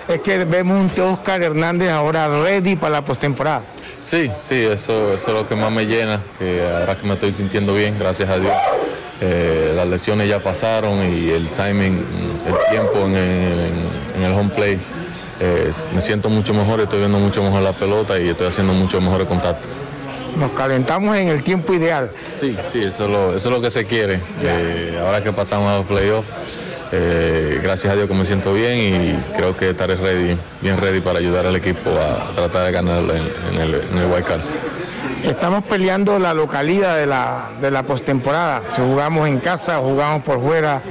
es que vemos un Oscar Hernández ahora ready para la postemporada. Sí, sí, eso, eso es lo que más me llena, que ahora que me estoy sintiendo bien, gracias a Dios. Eh, las lesiones ya pasaron y el timing, el tiempo en el, en el home play, eh, me siento mucho mejor, estoy viendo mucho mejor la pelota y estoy haciendo mucho mejor contacto. Nos calentamos en el tiempo ideal. Sí, sí, eso es lo, eso es lo que se quiere. Eh, ahora que pasamos a los playoffs, eh, gracias a Dios que me siento bien y creo que estaré ready, bien ready para ayudar al equipo a tratar de ganar en, en el, en el card. Estamos peleando la localidad de la, de la postemporada. Si jugamos en casa, jugamos por fuera.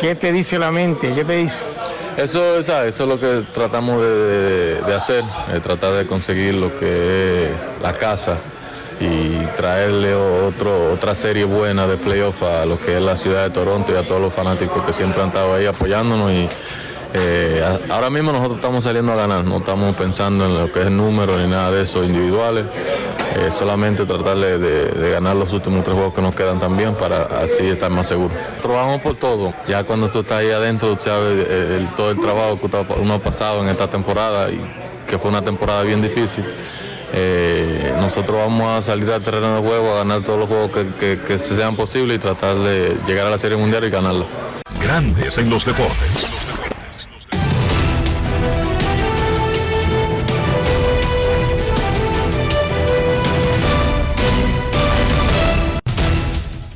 ¿Qué te dice la mente? ¿Qué te dice? Eso, eso es lo que tratamos de, de- de hacer, eh, tratar de conseguir lo que es la casa y traerle otro, otra serie buena de playoff a lo que es la ciudad de Toronto y a todos los fanáticos que siempre han estado ahí apoyándonos. Y, eh, ahora mismo nosotros estamos saliendo a ganar, no estamos pensando en lo que es número ni nada de eso individuales, eh, solamente tratar de, ganar los últimos tres juegos que nos quedan también para así estar más seguros. Trabajamos por todo, ya cuando tú estás ahí adentro, tú sabes eh, el- todo el trabajo que uno ha pasado en esta temporada y que fue una temporada bien difícil. Eh, nosotros vamos a salir al terreno de juego, a ganar todos los juegos que, que- que sean posibles y tratar de llegar a la Serie Mundial y ganarla. Grandes en los deportes.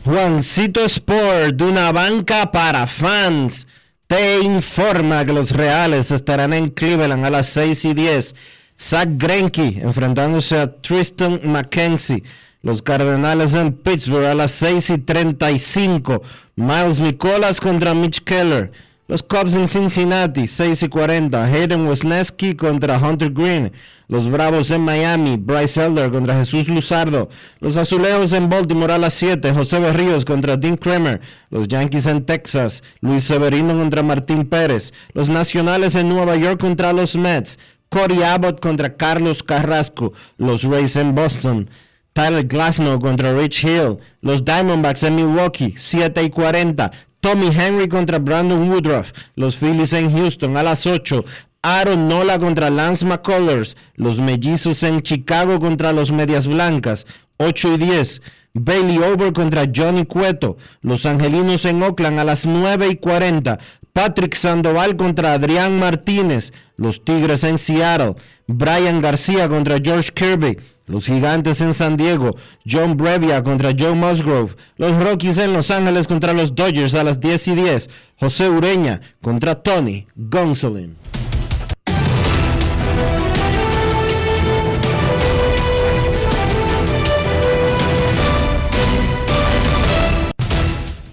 Juancito Sport, de una banca para fans, te informa que los Reales estarán en Cleveland a las 6 y 10. Zach Greinke enfrentándose a Tristan McKenzie. Los Cardenales en Pittsburgh a las 6 y 35. Miles Nicolas contra Mitch Keller. Los Cubs en Cincinnati, 6 y 40. Hayden Wesneski contra Hunter Green. Los Bravos en Miami, Bryce Elder contra Jesús Luzardo. Los Azulejos en Baltimore a las 7. José Berríos contra Dean Kramer. Los Yankees en Texas, Luis Severino contra Martín Pérez. Los Nacionales en Nueva York contra los Mets. Corey Abbott contra Carlos Carrasco. Los Rays en Boston. Tyler Glasnow contra Rich Hill. Los Diamondbacks en Milwaukee, 7 y 40. Tommy Henry contra Brandon Woodruff. Los Phillies en Houston a las 8. Aaron Nola contra Lance McCullers. Los Mellizos en Chicago contra los Medias Blancas, 8 y 10. Bailey Over contra Johnny Cueto. Los Angelinos en Oakland a las 9 y 40. Patrick Sandoval contra Adrián Martínez. Los Tigres en Seattle. Brian García contra George Kirby. Los Gigantes en San Diego. John Brevia contra Joe Musgrove. Los Rockies en Los Ángeles contra los Dodgers a las 10 y 10. José Ureña contra Tony Gonsolin.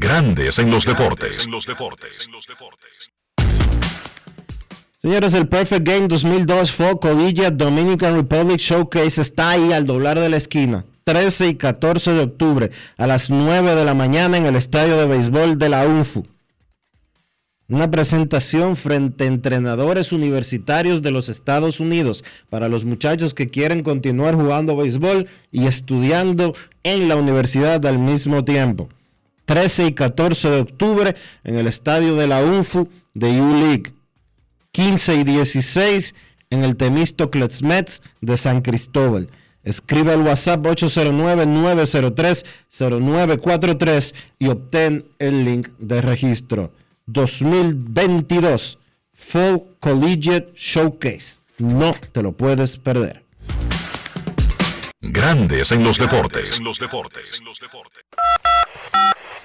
Grandes en los deportes. En los deportes. Señores, el Perfect Game 2002 Fall Collegiate Dominican Republic Showcase está ahí al doblar de la esquina. 13 y 14 de octubre a las 9 de la mañana en el estadio de béisbol de la UNFU. Una presentación frente a entrenadores universitarios de los Estados Unidos para los muchachos que quieren continuar jugando béisbol y estudiando en la universidad al mismo tiempo. 13 y 14 de octubre en el estadio de la UNFU de U-League. 15 y 16 en el Temístocles Mets de San Cristóbal. Escribe al WhatsApp 809-903-0943 y obtén el link de registro. 2022 Full Collegiate Showcase. No te lo puedes perder. Grandes en los deportes. En los deportes.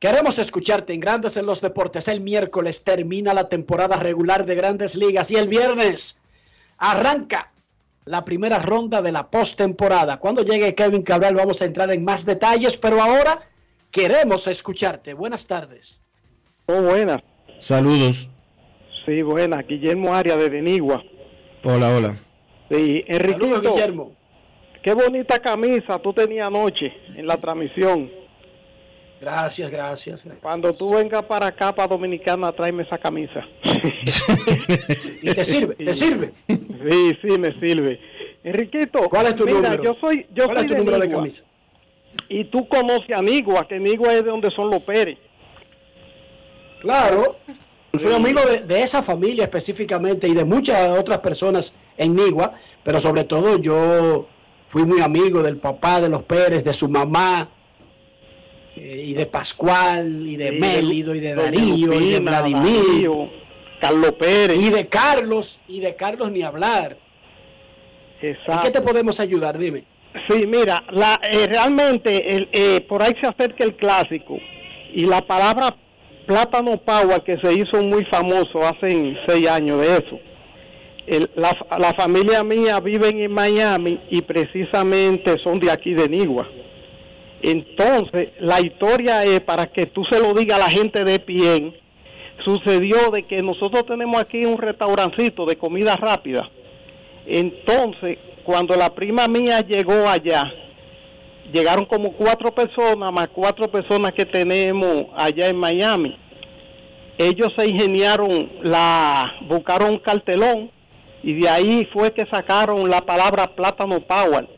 Queremos escucharte en Grandes en los Deportes. El miércoles termina la temporada regular de Grandes Ligas y el viernes arranca la primera ronda de la postemporada. Cuando llegue Kevin Cabral vamos a entrar en más detalles, pero ahora queremos escucharte. Buenas tardes. Oh, buenas. Saludos. Sí, buenas. Guillermo Arias de Benigua. Hola, hola. Sí, Enriquito. Saludos, Guillermo. Qué bonita camisa tú tenías anoche en la transmisión. Gracias, gracias, gracias. Cuando tú vengas para acá, para Dominicana, tráeme esa camisa. ¿Y te sirve? ¿Te sirve? Sí, sí, me sirve. Enriquito, ¿Cuál es tu mira, número? yo soy, yo ¿Cuál soy es tu número de camisa? Y tú conoces a Nigua, que Nigua es de donde son los Pérez. Claro. Soy amigo de, de esa familia específicamente y de muchas otras personas en Nigua, pero sobre todo yo fui muy amigo del papá de los Pérez, de su mamá, eh, y de Pascual, y de Sí, Mélido, y de Darío, y de Vladimir, Darío, Carlos Pérez. y de Carlos, y de Carlos ni hablar. ¿En Exacto. qué te podemos ayudar? Dime. Sí, mira, la, eh, realmente el, eh, por ahí se acerca el clásico y la palabra plátano power que se hizo muy famoso hace seis años de eso. El- la, la familia mía viven en Miami y precisamente son de aquí de Nigua. Entonces, la historia es para que tú se lo digas a la gente de Pien. Sucedió de que nosotros tenemos aquí un restaurancito de comida rápida. Entonces, cuando la prima mía llegó allá, llegaron como cuatro personas, más cuatro personas que tenemos allá en Miami. Ellos se ingeniaron, la buscaron un cartelón y de ahí fue que sacaron la palabra plátano power.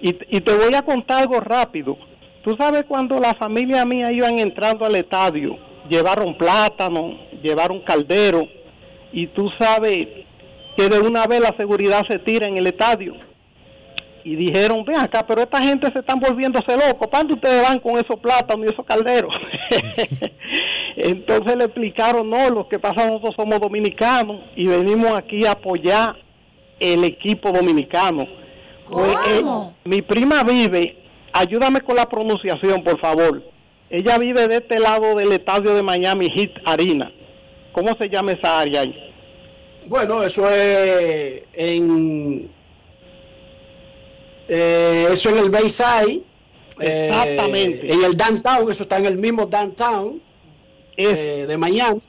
Y te voy a contar algo rápido. Tú sabes cuando la familia mía iban entrando al estadio, llevaron plátano, llevaron caldero, y tú sabes que de una vez la seguridad se tira en el estadio. Y dijeron, ven acá, pero esta gente se están volviéndose locos. ¿Para dónde ustedes van con esos plátanos y esos calderos? Entonces le explicaron, no, lo que pasa nosotros somos dominicanos y venimos aquí a apoyar el equipo dominicano. Pues, eh, mi prima vive, ayúdame con la pronunciación, por favor. Ella vive de este lado del estadio de Miami Heat Arena. ¿Cómo se llama esa área ahí? Bueno, eso es en eh, eso en el Bayside. eh, Exactamente. en el downtown, eso está en el mismo downtown eh, de Miami.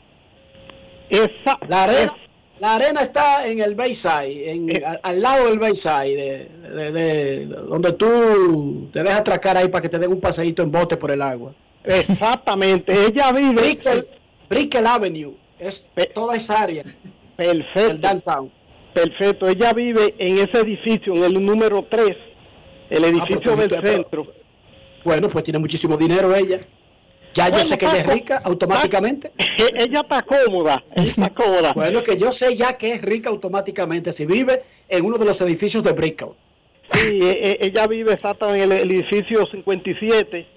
la arena, la arena está en el Bayside, en, Eh. al, al lado del Bayside, de, de- de- donde tú te dejas atracar ahí para que te den un paseíto en bote por el agua. Exactamente, ella vive. Brickell, Brickell Avenue, es toda esa área. Perfecto. El downtown. Perfecto, ella vive en ese edificio, en el número 3, el edificio pero- del pero- centro. Bueno, pues tiene muchísimo dinero ella. Ya yo sé que ella es rica automáticamente. Ella está cómoda, ella está cómoda. Bueno, que yo sé ya que es rica automáticamente si vive en uno de los edificios de Brickell. Sí, e- e- ella vive exacto en el, edificio 57.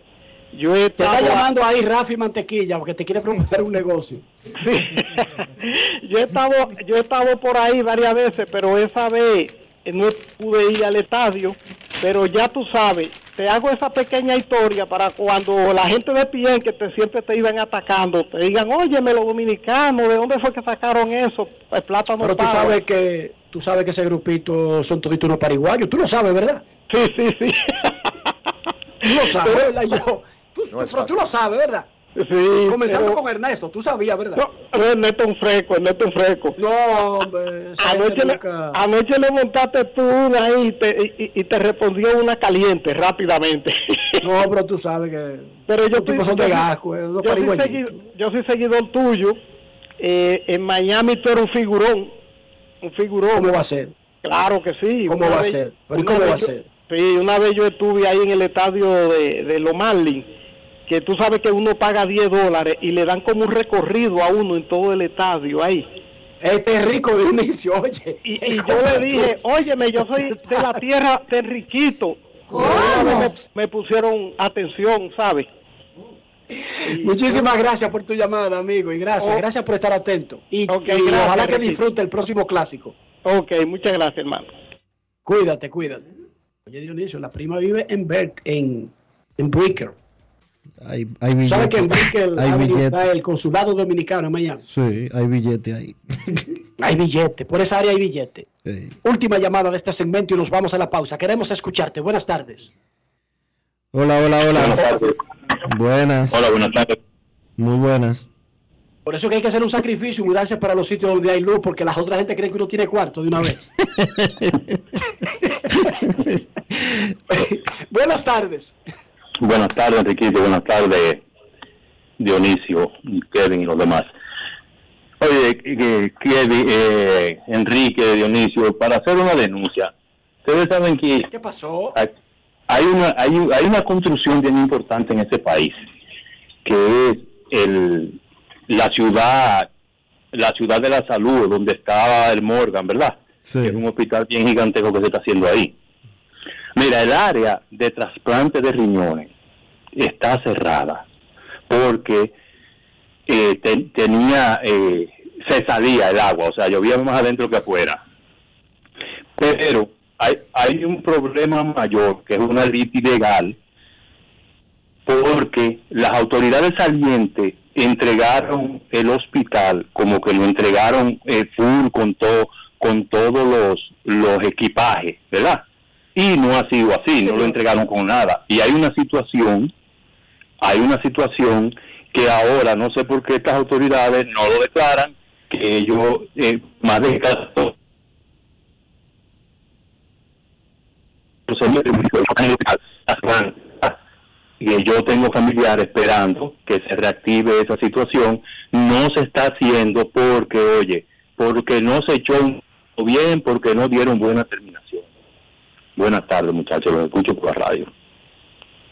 Yo he Te está llamando ahí Rafi Mantequilla porque te quiere promover un negocio. yo he estado yo he estado por ahí varias veces pero esa vez no pude ir al estadio, pero ya tú sabes, te hago esa pequeña historia para cuando la gente de Pien que te, siempre te iban atacando, te digan, óyeme, los dominicanos, ¿de dónde fue que sacaron eso? El plátano Pero tú Power". sabes que tú sabes que ese grupito son toditos unos pariguayos. Tú lo sabes, ¿verdad? Sí, sí, sí. Tú lo sabes, ¿verdad? Yo, tú, pero tú lo sabes, ¿verdad? Sí, Comenzando pero- con Ernesto, tú sabías, ¿verdad? No, Ernesto un fresco, Ernesto un fresco. No, hombre. Anoche le, anoche le montaste tú una ahí y te, y- y te respondió una caliente rápidamente. No, pero tú sabes que. Pero yo tipos son de gasco, eh, yo, soy seguidor, yo soy seguidor tuyo. Eh, en Miami tú eres un figurón. Un figurón. ¿Cómo va a ser? Claro que sí. ¿Cómo va a ser? ¿Pero y una cómo vez va a ser? Sí, una vez yo estuve ahí en el estadio de, de Los Marlins, que tú sabes que uno paga 10 dólares y le dan como un recorrido a uno en todo el estadio ahí. Este es rico de inicio, oye. Y, y yo le dije, óyeme, yo soy de la tierra de Riquito. Me, me pusieron atención, ¿sabes? Muchísimas gracias por tu llamada, amigo, y gracias, Oh. gracias por estar atento. Y, Ok, y gracias, ojalá que disfrute el próximo clásico. Ok, muchas gracias, hermano. Cuídate, cuídate. Oye, Dionisio, la prima vive en Ber en, en Bricker. Hay, hay ¿Sabes que en billete. Bricker Hay Avenue billete. está el consulado dominicano en Miami? Sí, hay billete ahí. Hay billete, por esa área hay billete. Sí. Última llamada de este segmento y nos vamos a la pausa. Queremos escucharte. Buenas tardes. Hola, hola, hola. Buenas. Hola, buenas tardes. Muy buenas. Por eso que hay que hacer un sacrificio y mudarse para los sitios donde hay luz, porque las otras gente creen que uno tiene cuarto de una vez. Buenas tardes. Buenas tardes, Enriquito. Buenas tardes, Dionisio, Kevin y los demás. Oye, que- Kevin, eh, Enrique, Dionisio, para hacer una denuncia, ustedes saben que ¿Qué pasó? hay- una, hay, un- hay una construcción bien importante en este país, que es el, la ciudad, la ciudad de la salud, donde estaba el Morgan, ¿verdad? Que es un hospital bien gigantesco que se está haciendo ahí. Mira, el área de trasplante de riñones está cerrada porque eh, te- tenía, eh, se salía el agua, o sea, llovía más adentro que afuera. Pero hay, hay un problema mayor, que es una rita ilegal, porque las autoridades salientes entregaron el hospital como que lo entregaron eh, full con todo con todos los, los equipajes, ¿verdad? Y no ha sido así, no lo entregaron con nada. Y hay una situación, hay una situación que ahora no sé por qué estas autoridades no lo declaran, que ellos eh, más de caso y yo tengo familiares esperando que se reactive esa situación, no se está haciendo porque, oye, porque no se echó bien, porque no dieron buena terminación. Buenas tardes, muchachos, los escucho por la radio.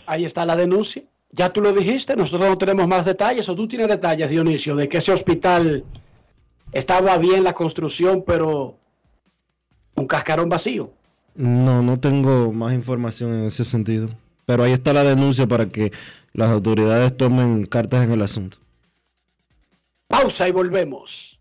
Ahí está la denuncia. Ya tú lo dijiste, nosotros no tenemos más detalles, o tú tienes detalles, Dionisio, de que ese hospital estaba bien la construcción, pero un cascarón vacío. No, no tengo más información en ese sentido. Pero ahí está la denuncia para que las autoridades tomen cartas en el asunto. Pausa y volvemos.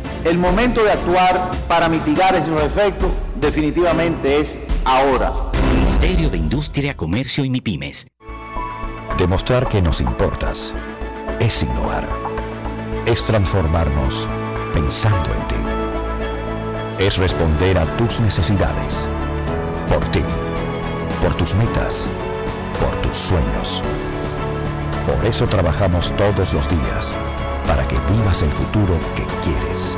El momento de actuar para mitigar esos efectos definitivamente es ahora. Ministerio de Industria, Comercio y MIPIMES. Demostrar que nos importas es innovar. Es transformarnos pensando en ti. Es responder a tus necesidades. Por ti. Por tus metas. Por tus sueños. Por eso trabajamos todos los días. Para que vivas el futuro que quieres.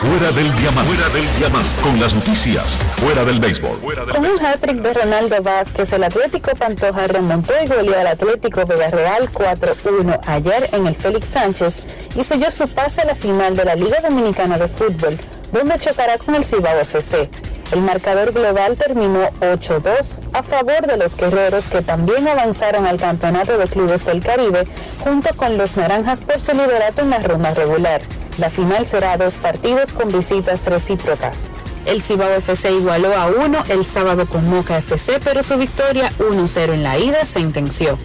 Fuera del diamante. Fuera del diamante. Con las noticias. Fuera del béisbol. Con un hat-trick de Ronaldo Vázquez, el Atlético Pantoja remontó y goleó al Atlético Villarreal 4-1 ayer en el Félix Sánchez y selló su pase a la final de la Liga Dominicana de Fútbol, donde chocará con el Cibao FC. El marcador global terminó 8-2 a favor de los guerreros que también avanzaron al Campeonato de Clubes del Caribe junto con los Naranjas por su liderato en la ronda regular. La final será dos partidos con visitas recíprocas. El Cibao FC igualó a 1 el sábado con Moca FC, pero su victoria 1-0 en la ida sentenció.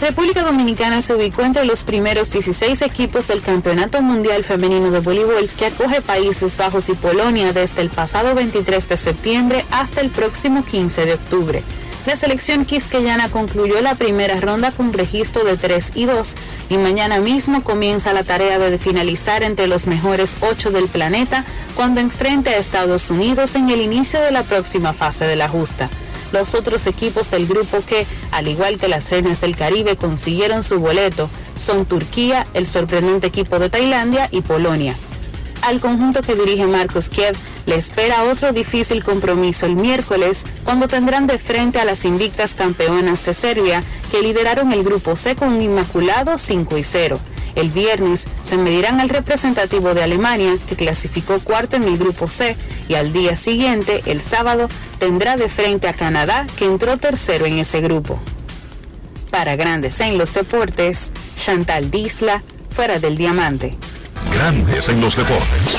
República Dominicana se ubicó entre los primeros 16 equipos del Campeonato Mundial Femenino de Voleibol que acoge Países Bajos y Polonia desde el pasado 23 de septiembre hasta el próximo 15 de octubre. La selección quisqueyana concluyó la primera ronda con registro de 3 y 2 y mañana mismo comienza la tarea de finalizar entre los mejores 8 del planeta cuando enfrente a Estados Unidos en el inicio de la próxima fase de la justa. Los otros equipos del grupo que, al igual que las Reinas del Caribe, consiguieron su boleto son Turquía, el sorprendente equipo de Tailandia y Polonia. Al conjunto que dirige Marcos Kiev le espera otro difícil compromiso el miércoles cuando tendrán de frente a las invictas campeonas de Serbia que lideraron el grupo C con un inmaculado 5 y 0. El viernes se medirán al representativo de Alemania, que clasificó cuarto en el grupo C, y al día siguiente, el sábado, tendrá de frente a Canadá, que entró tercero en ese grupo. Para Grandes en los Deportes, Chantal Disla, fuera del diamante. Grandes en los deportes.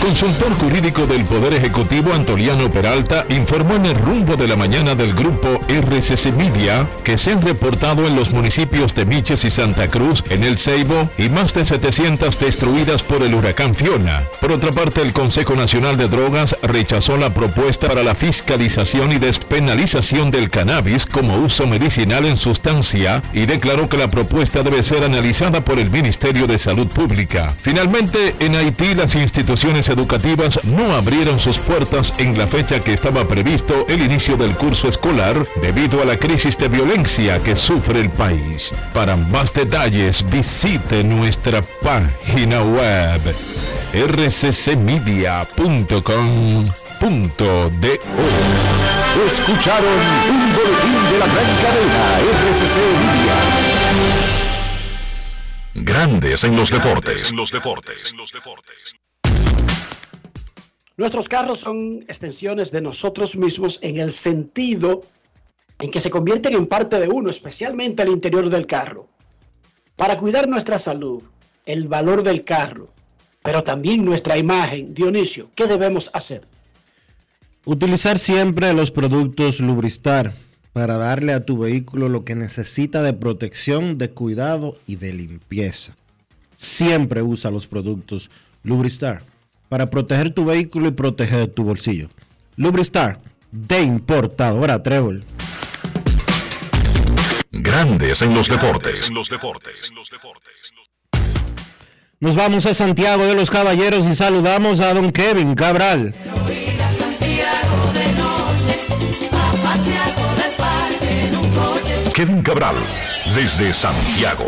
Consultor jurídico del Poder Ejecutivo Antoliano Peralta informó en el rumbo de la mañana del grupo RCC Media que se han reportado en los municipios de Miches y Santa Cruz, en El Ceibo, y más de 700 destruidas por el huracán Fiona. Por otra parte, el Consejo Nacional de Drogas rechazó la propuesta para la fiscalización y despenalización del cannabis como uso medicinal en sustancia y declaró que la propuesta debe ser analizada por el Ministerio de Salud Pública. Finalmente, en Haití las instituciones educativas no abrieron sus puertas en la fecha que estaba previsto el inicio del curso escolar debido a la crisis de violencia que sufre el país. Para más detalles visite nuestra página web rccmedia.com.do. Escucharon un boletín de la gran cadena RCC Media. Grandes en los deportes. En los deportes. Nuestros carros son extensiones de nosotros mismos en el sentido en que se convierten en parte de uno, especialmente el interior del carro. Para cuidar nuestra salud, el valor del carro, pero también nuestra imagen, Dionisio, ¿qué debemos hacer? Utilizar siempre los productos Lubristar para darle a tu vehículo lo que necesita de protección, de cuidado y de limpieza. Siempre usa los productos Lubristar para proteger tu vehículo y proteger tu bolsillo. Lubristar de importadora Trébol. Grandes en los deportes. los deportes. Nos vamos a Santiago de los Caballeros y saludamos a don Kevin Cabral. Kevin Cabral, desde Santiago.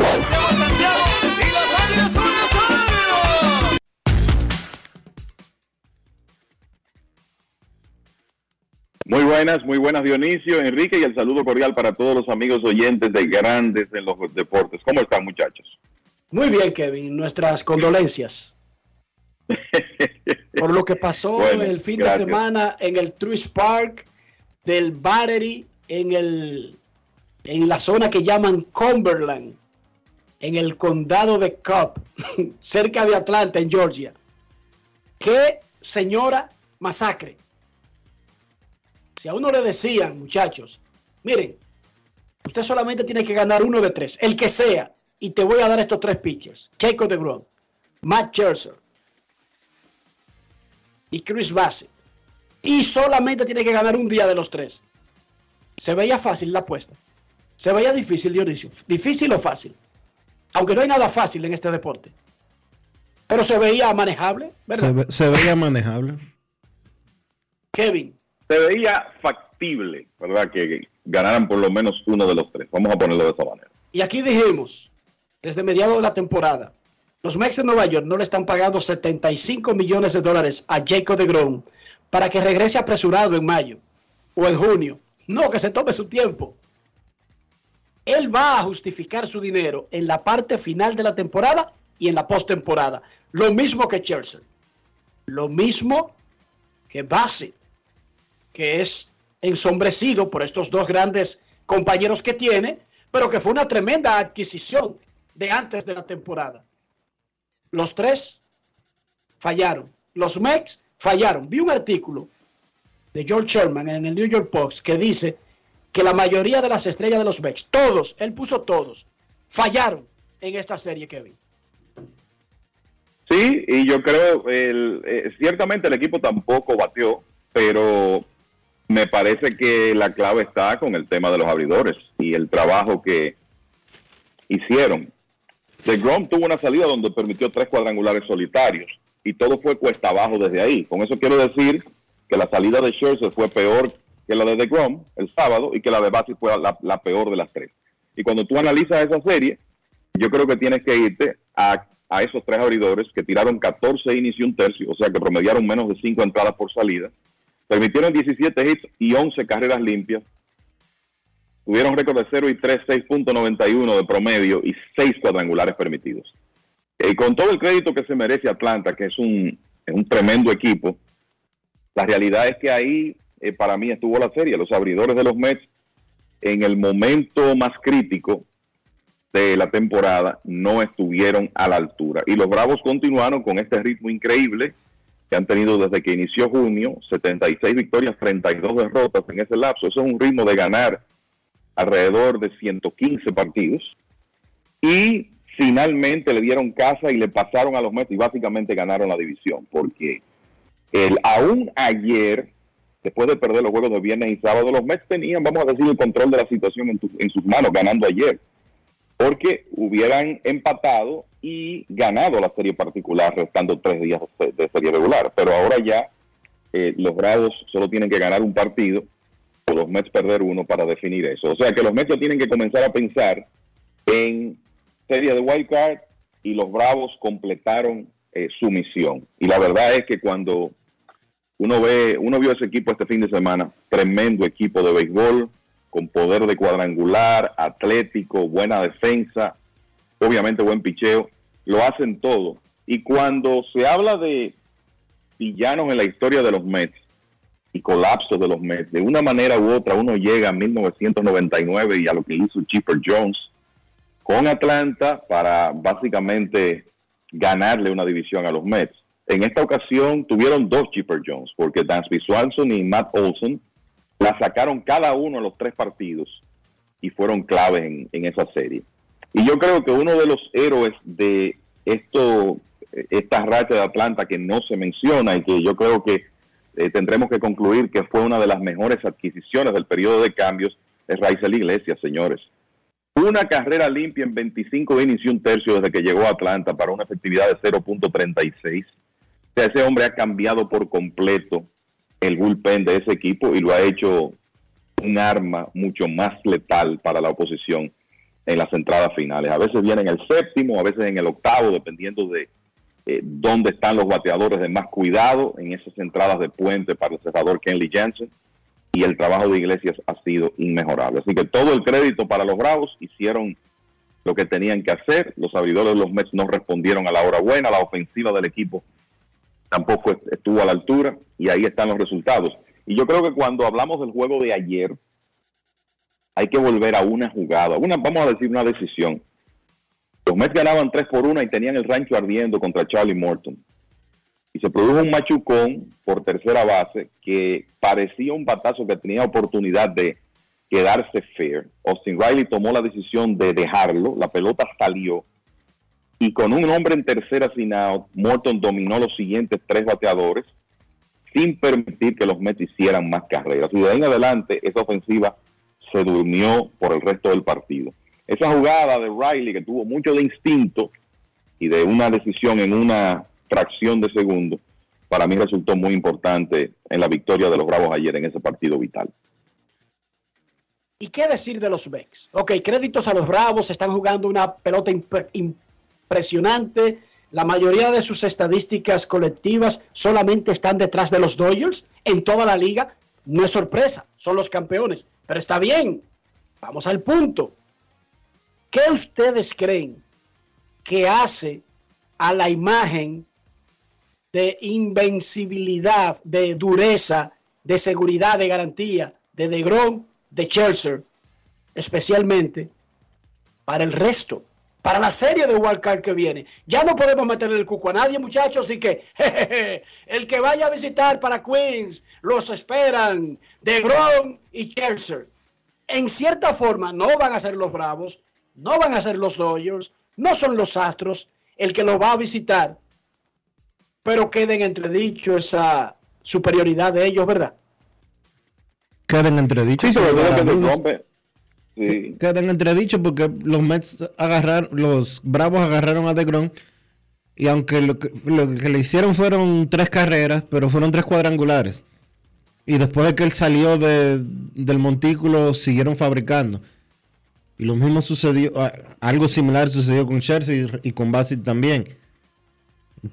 Muy buenas, muy buenas Dionisio, Enrique y el saludo cordial para todos los amigos oyentes de Grandes en los Deportes. ¿Cómo están muchachos? Muy bien, Kevin. Nuestras condolencias por lo que pasó Bueno, el fin gracias. de semana en el Truist Park del Battery en el en la zona que llaman Cumberland en el condado de Cobb cerca de Atlanta en Georgia qué señora masacre si a uno le decían muchachos miren usted solamente tiene que ganar uno de tres el que sea y te voy a dar estos tres pitchers Jacob DeGrom Matt Scherzer y Chris Bassett. Y solamente tiene que ganar un día de los tres. Se veía fácil la apuesta. Se veía difícil, Dionisio. Difícil o fácil. Aunque no hay nada fácil en este deporte. Pero se veía manejable, ¿verdad? Se, ve- se veía manejable. Kevin. Se veía factible, ¿verdad? Que ganaran por lo menos uno de los tres. Vamos a ponerlo de esa manera. Y aquí dijimos, desde mediados de la temporada, los Mets de Nueva York no le están pagando 75 millones de dólares a Jacob de Grom para que regrese apresurado en mayo o en junio. No, que se tome su tiempo. Él va a justificar su dinero en la parte final de la temporada y en la postemporada. Lo mismo que Scherzer. Lo mismo que Bassett, que es ensombrecido por estos dos grandes compañeros que tiene, pero que fue una tremenda adquisición de antes de la temporada. Los tres fallaron. Los Mets fallaron. Vi un artículo de George Sherman en el New York Post que dice que la mayoría de las estrellas de los Mets, todos, él puso todos, fallaron en esta serie, Kevin. Sí, y yo creo, eh, ciertamente el equipo tampoco batió, pero me parece que la clave está con el tema de los abridores y el trabajo que hicieron. The Grom tuvo una salida donde permitió tres cuadrangulares solitarios y todo fue cuesta abajo desde ahí. Con eso quiero decir que la salida de Scherzer fue peor que la de The Grom el sábado y que la de Bassett fue la, peor de las tres. Y cuando tú analizas esa serie, yo creo que tienes que irte a, a esos tres abridores que tiraron 14 innings y un tercio, o sea que promediaron menos de 5 entradas por salida, permitieron 17 hits y 11 carreras limpias, tuvieron récord de 0 y 3, 6.91 de promedio y 6 cuadrangulares permitidos. Y con todo el crédito que se merece Atlanta, que es un, es un tremendo equipo, la realidad es que ahí eh, para mí estuvo la serie. Los abridores de los Mets en el momento más crítico de la temporada no estuvieron a la altura. Y los Bravos continuaron con este ritmo increíble que han tenido desde que inició junio, 76 victorias, 32 derrotas en ese lapso. Eso es un ritmo de ganar alrededor de 115 partidos. Y finalmente le dieron casa y le pasaron a los Mets y básicamente ganaron la división, porque el, aún ayer, después de perder los juegos de viernes y sábado, los Mets tenían, vamos a decir, el control de la situación en, en sus manos, ganando ayer, porque hubieran empatado y ganado la serie particular, restando tres días de, serie regular. Pero ahora ya eh, los Bravos solo tienen que ganar un partido o los Mets perder uno para definir eso. O sea que los Mets tienen que comenzar a pensar en serie de wild card y los Bravos completaron eh, su misión. Y la verdad es que cuando uno ve, uno vio ese equipo este fin de semana, tremendo equipo de béisbol, con poder de cuadrangular, atlético, buena defensa, obviamente buen picheo, lo hacen todo. Y cuando se habla de villanos en la historia de los Mets y colapso de los Mets, de una manera u otra uno llega a 1999 y a lo que hizo Chipper Jones con Atlanta para básicamente ganarle una división a los Mets. En esta ocasión tuvieron dos Chipper Jones, porque Dansby Swanson y Matt Olson la sacaron cada uno en los tres partidos y fueron claves en, en esa serie. Y yo creo que uno de los héroes de esto, esta racha de Atlanta que no se menciona y que yo creo que eh, tendremos que concluir que fue una de las mejores adquisiciones del periodo de cambios es Raizel Iglesias, señores. Una carrera limpia en 25 innings y un tercio desde que llegó a Atlanta para una efectividad de 0.36. O sea, ese hombre ha cambiado por completo el bullpen de ese equipo y lo ha hecho un arma mucho más letal para la oposición en las entradas finales. A veces viene en el séptimo, a veces en el octavo, dependiendo de eh, dónde están los bateadores de más cuidado en esas entradas de puente para el cerrador Kenley Jensen. Y el trabajo de Iglesias ha sido inmejorable. Así que todo el crédito para los Bravos. Hicieron lo que tenían que hacer. Los abridores de los Mets no respondieron a la hora buena. La ofensiva del equipo tampoco estuvo a la altura. Y ahí están los resultados. Y yo creo que cuando hablamos del juego de ayer, hay que volver a una jugada, una, vamos a decir una decisión. Los Mets ganaban 3 por 1 y tenían el rancho ardiendo contra Charlie Morton. Y se produjo un machucón por tercera base que parecía un batazo que tenía oportunidad de quedarse fair. Austin Riley tomó la decisión de dejarlo, la pelota salió y con un hombre en tercera sin out, Morton dominó los siguientes tres bateadores sin permitir que los Mets hicieran más carreras. Y de ahí en adelante, esa ofensiva se durmió por el resto del partido. Esa jugada de Riley, que tuvo mucho de instinto y de una decisión en una fracción de segundo, para mí resultó muy importante en la victoria de los Bravos ayer en ese partido vital. ¿Y qué decir de los Bex? Ok, créditos a los Bravos, están jugando una pelota impresionante, la mayoría de sus estadísticas colectivas solamente están detrás de los Dodgers en toda la liga. No es sorpresa, son los campeones, pero está bien. Vamos al punto. ¿Qué ustedes creen que hace a la imagen de invencibilidad, de dureza, de seguridad, de garantía de DeGrom, de Chelsea, especialmente para el resto para la serie de Wildcard que viene. Ya no podemos meterle el cuco a nadie, muchachos, y que el que vaya a visitar para Queens, los esperan de Grom y Chelsea. En cierta forma, no van a ser los Bravos, no van a ser los Dodgers, no son los Astros el que los va a visitar, pero queden entredicho esa superioridad de ellos, ¿verdad? Queden entredicho. Sí, sobre todo que Quedan entredichos porque los Mets agarraron, los Bravos agarraron a DeGrom y aunque lo que, le hicieron fueron tres carreras, pero fueron tres cuadrangulares. Y después de que él salió del montículo, siguieron fabricando. Y lo mismo sucedió, algo similar sucedió con Chelsea y, con Bassett también.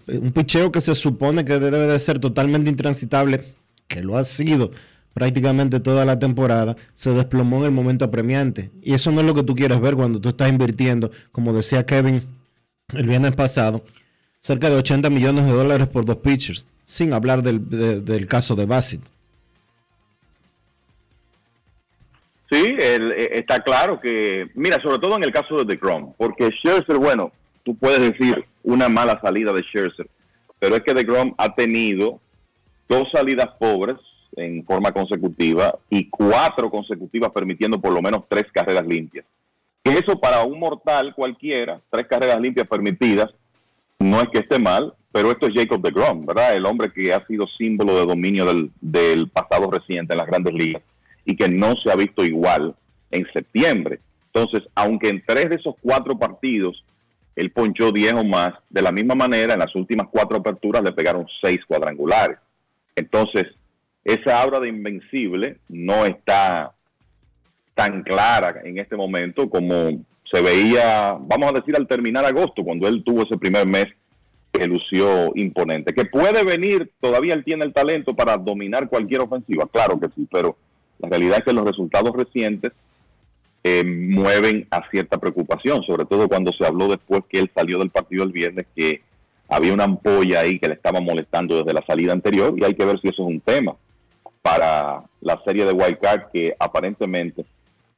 Un picheo que se supone que debe de ser totalmente intransitable, que lo ha sido prácticamente toda la temporada, se desplomó en el momento apremiante. Y eso no es lo que tú quieres ver cuando tú estás invirtiendo, como decía Kevin el viernes pasado, cerca de 80 millones de dólares por dos pitchers, sin hablar del, caso de Bassett. Sí, eh, está claro que, mira, sobre todo en el caso de DeGrom, porque Scherzer, bueno, tú puedes decir una mala salida de Scherzer, pero es que DeGrom ha tenido dos salidas pobres en forma consecutiva y cuatro consecutivas permitiendo por lo menos tres carreras limpias. eso para un mortal cualquiera, tres carreras limpias permitidas, no es que esté mal, pero esto es Jacob de Grom, ¿verdad? El hombre que ha sido símbolo de dominio del, del pasado reciente en las grandes ligas y que no se ha visto igual en septiembre. Entonces, aunque en tres de esos cuatro partidos él ponchó diez o más, de la misma manera en las últimas cuatro aperturas le pegaron seis cuadrangulares. Entonces, esa aura de invencible no está tan clara en este momento como se veía, vamos a decir, al terminar agosto, cuando él tuvo ese primer mes que lució imponente. Que puede venir, todavía él tiene el talento para dominar cualquier ofensiva, claro que sí, pero la realidad es que los resultados recientes eh, mueven a cierta preocupación, sobre todo cuando se habló después que él salió del partido el viernes, que había una ampolla ahí que le estaba molestando desde la salida anterior y hay que ver si eso es un tema para la serie de Wild Card, que aparentemente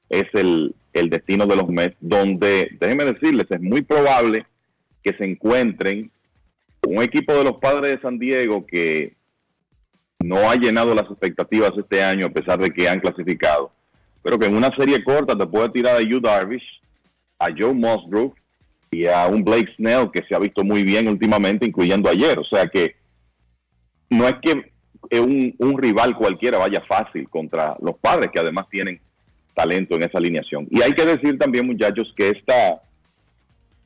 es el, destino de los Mets, donde, déjenme decirles, es muy probable que se encuentren un equipo de los padres de San Diego que no ha llenado las expectativas este año a pesar de que han clasificado, pero que en una serie corta te puede tirar a Yu Darvish, a Joe Musgrove y a un Blake Snell que se ha visto muy bien últimamente, incluyendo ayer. O sea que no es que un, un rival cualquiera vaya fácil contra los padres, que además tienen talento en esa alineación. Y hay que decir también, muchachos, que esta,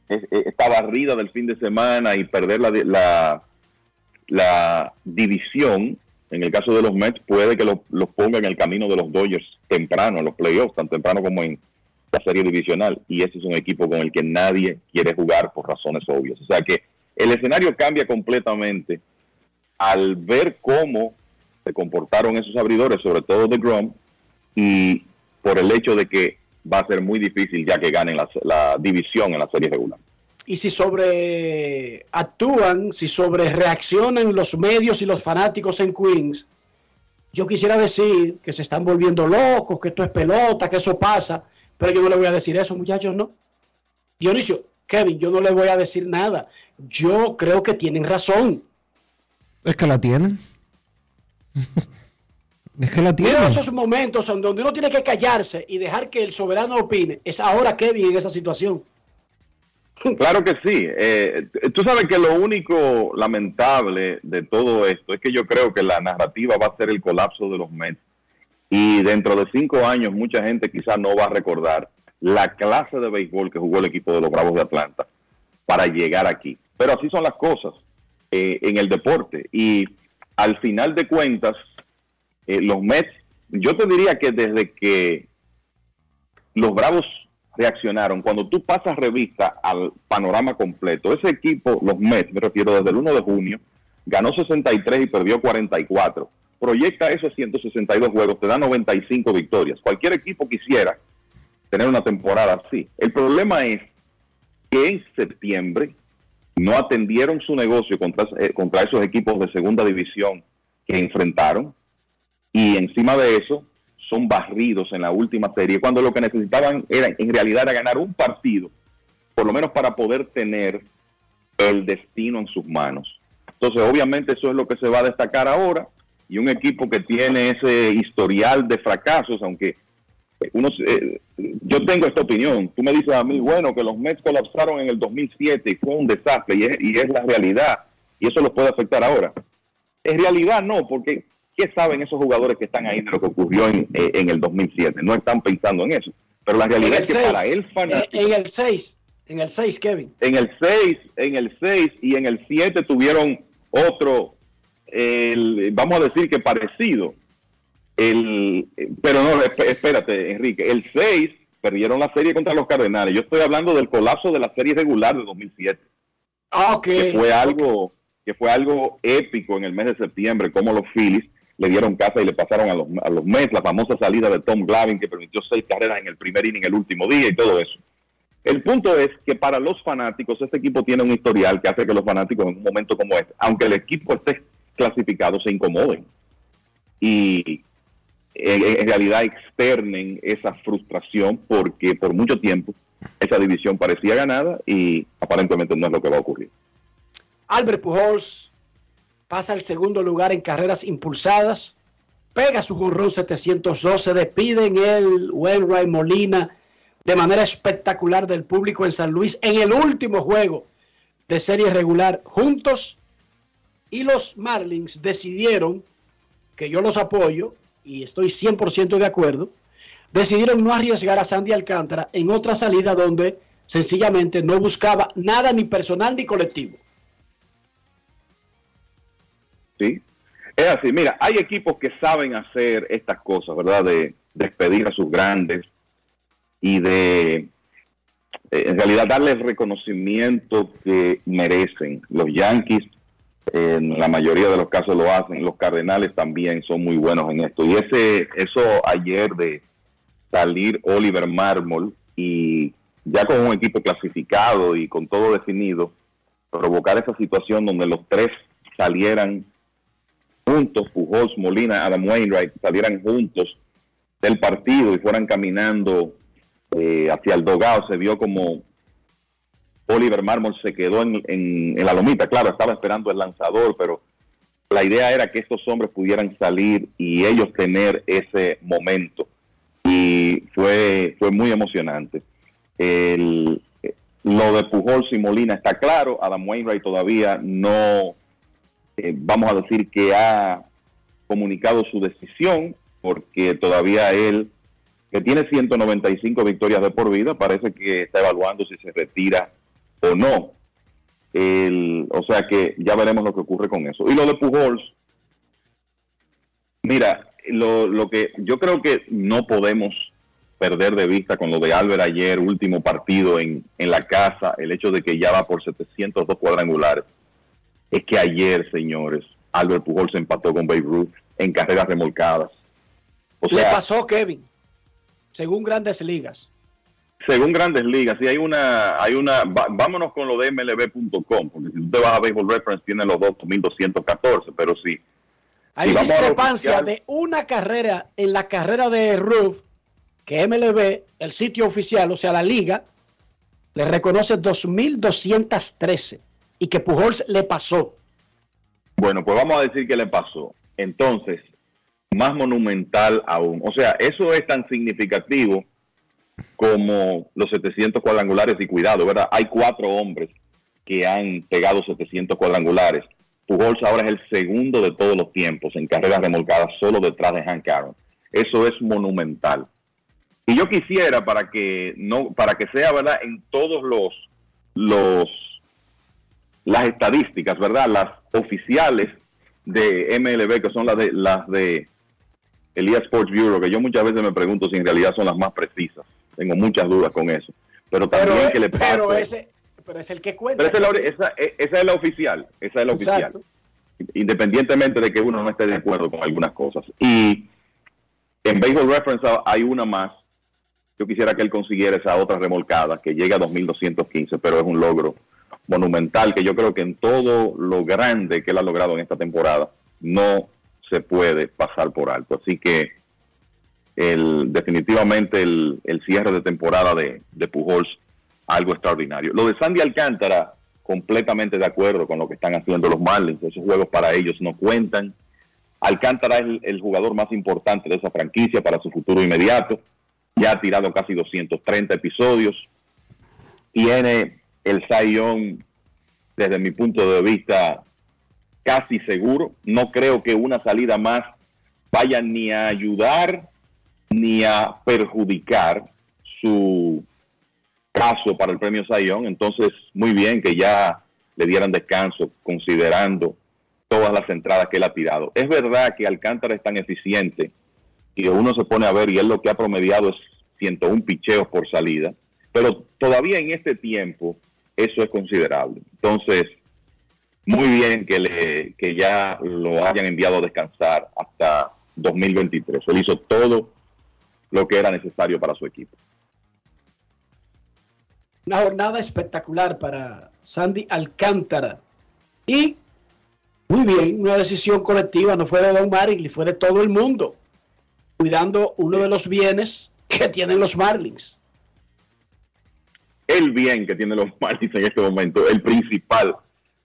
esta barrida del fin de semana y perder la, la, división en el caso de los Mets, puede que lo- los ponga en el camino de los Dodgers temprano, en los playoffs, tan temprano como en la serie divisional. Y ese es un equipo con el que nadie quiere jugar por razones obvias. O sea que el escenario cambia completamente al ver cómo se comportaron esos abridores, sobre todo de Grom, y por el hecho de que va a ser muy difícil ya que ganen la, división en la serie regular. Y si sobre actúan, si sobre reaccionan los medios y los fanáticos en Queens, yo quisiera decir que se están volviendo locos, que esto es pelota, que eso pasa, pero yo no le voy a decir eso, muchachos, no. Dionisio, Kevin, yo no le voy a decir nada. Yo creo que tienen razón. Es que la tienen. es que la tienen. Mira esos momentos en donde uno tiene que callarse y dejar que el soberano opine. Es ahora Kevin en esa situación. Claro que sí. Eh, tú sabes que lo único lamentable de todo esto es que yo creo que la narrativa va a ser el colapso de los Mets. Y dentro de cinco años mucha gente quizás no va a recordar la clase de béisbol que jugó el equipo de los Bravos de Atlanta para llegar aquí. Pero así son las cosas eh, en el deporte. Y al final de cuentas, eh, los Mets, yo te diría que desde que los Bravos reaccionaron, cuando tú pasas revista al panorama completo, ese equipo, los Mets, me refiero desde el 1 de junio, ganó 63 y perdió 44. Proyecta esos 162 juegos, te da 95 victorias. Cualquier equipo quisiera tener una temporada así. El problema es que en septiembre no atendieron su negocio contra, eh, contra esos equipos de segunda división que enfrentaron. Y encima de eso son barridos en la última serie cuando lo que necesitaban era en realidad era ganar un partido por lo menos para poder tener el destino en sus manos. Entonces obviamente eso es lo que se va a destacar ahora y un equipo que tiene ese historial de fracasos aunque uno eh, yo tengo esta opinión tú me dices a mí bueno que los Mets colapsaron en el 2007 y fue un desastre y es, y es la realidad y eso los puede afectar ahora en realidad no porque ¿qué saben esos jugadores que están ahí de lo que ocurrió en, eh, en el 2007? No están pensando en eso. Pero la realidad es que seis. para el fanático, En el 6, en el 6, Kevin. en el 6, en el 6 y en el 7 tuvieron otro, el- vamos a decir que parecido. El, pero no, esp- espérate, Enrique. El 6 perdieron la serie contra los Cardenales. Yo estoy hablando del colapso de la serie regular de 2007. Ah, ok. que fue algo que fue algo épico en el mes de septiembre, como los Phillies le dieron casa y le pasaron a los, a los Mets, la famosa salida de Tom Glavine que permitió seis carreras en el primer inning el último día y todo eso. El punto es que para los fanáticos este equipo tiene un historial que hace que los fanáticos en un momento como este, aunque el equipo esté clasificado, se incomoden y en realidad externen esa frustración porque por mucho tiempo esa división parecía ganada y aparentemente no es lo que va a ocurrir. Albert Pujols pasa al segundo lugar en carreras impulsadas, pega su jonrón 712, despiden el Wainwright Molina de manera espectacular del público en San Luis en el último juego de serie regular juntos y los Marlins decidieron, que yo los apoyo y estoy 100% de acuerdo, decidieron no arriesgar a Sandy Alcántara en otra salida donde sencillamente no buscaba nada ni personal ni colectivo. ¿sí? Es así, mira, hay equipos que saben hacer estas cosas, ¿verdad? De despedir a sus grandes y de, eh, en realidad, darles reconocimiento que merecen. Los Yankees, en la mayoría de los casos lo hacen, los Cardenales también son muy buenos en esto. Y ese, eso ayer de salir Oliver Mármol y ya con un equipo clasificado y con todo definido, provocar esa situación donde los tres salieran juntos, Pujols, Molina, Adam Wainwright, salieran juntos del partido y fueran caminando eh, hacia el dogado, se vio como Oliver Marmol se quedó en, la lomita, claro, estaba esperando el lanzador, pero la idea era que estos hombres pudieran salir y ellos tener ese momento. Y fue, fue muy emocionante. El- lo de Pujols y Molina está claro, Adam Wainwright todavía no, eh, vamos a decir que ha comunicado su decisión, porque todavía él, que tiene 195 victorias de por vida, parece que está evaluando si se retira o no. El- o sea que ya veremos lo que ocurre con eso. Y lo de Pujols, Mira, lo, lo que yo creo que no podemos perder de vista con lo de Albert ayer, último partido en, en la casa, el hecho de que ya va por 702 cuadrangulares, es que ayer, señores, Albert Pujol se empató con Babe Ruth en carreras remolcadas. O Le pasó Kevin, según grandes ligas. Según Grandes Ligas, sí hay una, hay una, va- vámonos con lo de MLB.com, porque si tú te vas a Baseball Reference tiene los 2.214, pero sí. Hay Si vamos a lo discrepancia oficial- de una carrera en la carrera de Roof, que MLB, el sitio oficial, o sea, la liga, le reconoce 2.213 y que Pujols le pasó. Bueno, pues vamos a decir qué le pasó. Entonces, más monumental aún. O sea, eso es tan significativo como los 700 cuadrangulares y cuidado, ¿verdad? Hay cuatro hombres que han pegado 700 cuadrangulares. Pujols ahora es el segundo de todos los tiempos en carreras remolcadas, solo detrás de Hank Aaron. Eso es monumental. Y yo quisiera para que no, para que sea, ¿verdad? En todos los los las estadísticas, ¿verdad? Las oficiales de MLB, que son las de las de el EA Sports Bureau, que yo muchas veces me pregunto si en realidad son las más precisas. Tengo muchas dudas con eso. Pero también Pero, que le pasa. pero ese, pero es el que cuenta. Pero esa, es la, esa- e- esa es la oficial. Esa es la oficial. Independientemente de que uno no esté de acuerdo con algunas cosas. Y en Baseball Reference hay una más. Yo quisiera que él consiguiera esa otra remolcada que llega a 2215, pero es un logro monumental que yo creo que en todo lo grande que él ha logrado en esta temporada no se puede pasar por alto. Así que el, definitivamente el, cierre de temporada de, Pujols, algo extraordinario. Lo de Sandy Alcántara, completamente de acuerdo con lo que están haciendo los Marlins. Esos juegos para ellos no cuentan. Alcántara es el, jugador más importante de esa franquicia para su futuro inmediato. Ya ha tirado casi 230 episodios. Tiene el Young, desde mi punto de vista, casi seguro. No creo que una salida más vaya ni a ayudar ni a perjudicar su caso para el premio Sayón. Entonces, muy bien que ya le dieran descanso considerando todas las entradas que él ha tirado. Es verdad que Alcántara es tan eficiente y uno se pone a ver y él lo que ha promediado es 101 picheos por salida, pero todavía en este tiempo eso es considerable. Entonces, muy bien que, le, que ya lo hayan enviado a descansar hasta 2023. Él hizo todo lo que era necesario para su equipo. Una jornada espectacular para Sandy Alcántara. Y muy bien, una decisión colectiva, no fue de Don Marlin, fue de todo el mundo, cuidando uno de los bienes que tienen los Marlins. El bien que tienen los Marlins en este momento, el principal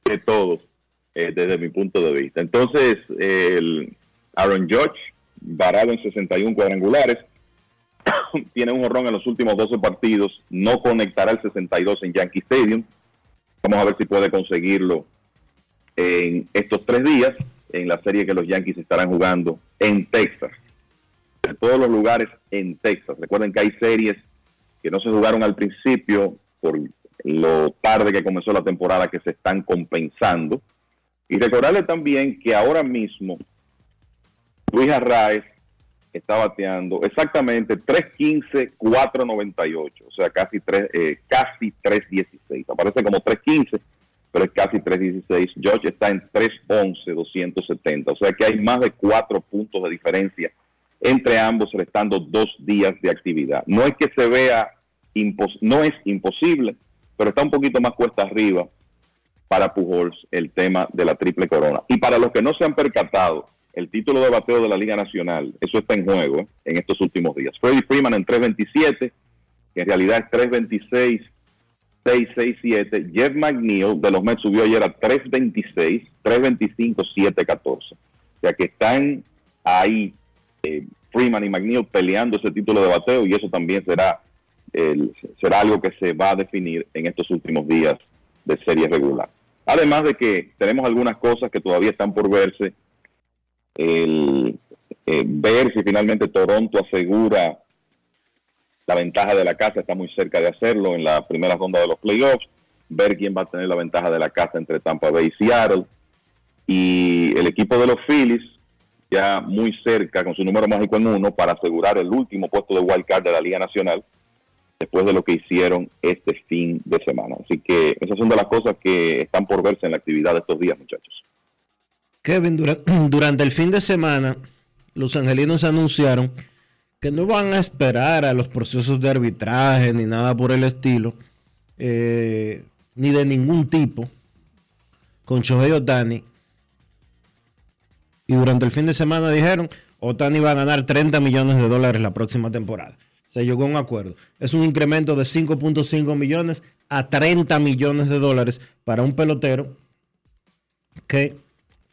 de todos, eh, desde mi punto de vista. Entonces, el Aaron Judge, varado en 61 cuadrangulares, tiene un horrón en los últimos 12 partidos, no conectará el 62 en Yankee Stadium. Vamos a ver si puede conseguirlo en estos tres días, en la serie que los Yankees estarán jugando en Texas. De todos los lugares en Texas. Recuerden que hay series que no se jugaron al principio por lo tarde que comenzó la temporada que se están compensando. Y recordarle también que ahora mismo Luis Arraez está bateando exactamente 3.15-4.98, o sea, casi, 3, eh, casi 3.16. Aparece como 3.15, pero es casi 3.16. George está en 3.11-270, o sea que hay más de 4 puntos de diferencia entre ambos, restando dos días de actividad. No es que se vea, impos no es imposible, pero está un poquito más cuesta arriba para Pujols el tema de la triple corona. Y para los que no se han percatado, el título de bateo de la Liga Nacional, eso está en juego en estos últimos días. Freddie Freeman en 3.27, que en realidad es 3.26, 6.67. Jeff McNeil de los Mets subió ayer a 3.26, 3.25, 7.14. O sea que están ahí eh, Freeman y McNeil peleando ese título de bateo y eso también será, será algo que se va a definir en estos últimos días de serie regular. Además de que tenemos algunas cosas que todavía están por verse, el, eh, ver si finalmente Toronto asegura la ventaja de la casa, está muy cerca de hacerlo en la primera ronda de los playoffs, ver quién va a tener la ventaja de la casa entre Tampa Bay y Seattle, y el equipo de los Phillies ya muy cerca con su número mágico en uno para asegurar el último puesto de wild card de la Liga Nacional después de lo que hicieron este fin de semana. Así que esas son de las cosas que están por verse en la actividad de estos días, muchachos. Kevin, dura- durante el fin de semana, los angelinos anunciaron que no van a esperar a los procesos de arbitraje ni nada por el estilo, eh, ni de ningún tipo, con Shohei Otani. Y durante el fin de semana dijeron, Otani va a ganar 30 millones de dólares la próxima temporada. Se llegó a un acuerdo. Es un incremento de 5.5 millones a 30 millones de dólares para un pelotero que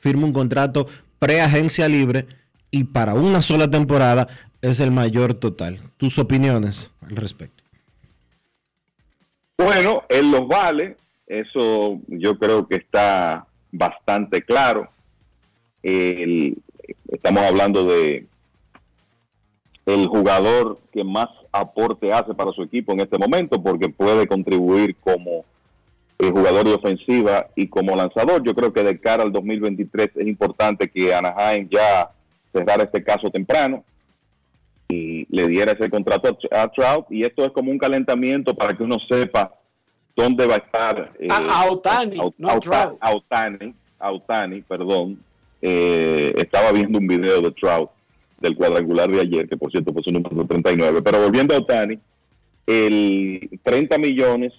firma un contrato pre-agencia libre y para una sola temporada es el mayor total. Tus opiniones al respecto. Bueno, él los vale, eso yo creo que está bastante claro. El- estamos hablando de el jugador que más aporte hace para su equipo en este momento porque puede contribuir como eh, jugador de ofensiva y como lanzador. Yo creo que de cara al 2023 es importante que Anaheim ya cerrara este caso temprano y le diera ese contrato a, Trout y esto es como un calentamiento para que uno sepa dónde va a estar eh, A- Ohtani, a- no a Trout. a Ohtani, perdón. Eh, estaba viendo un video de Trout del cuadrangular de ayer, que por cierto fue su número 39. Pero volviendo a Otani, el 30 millones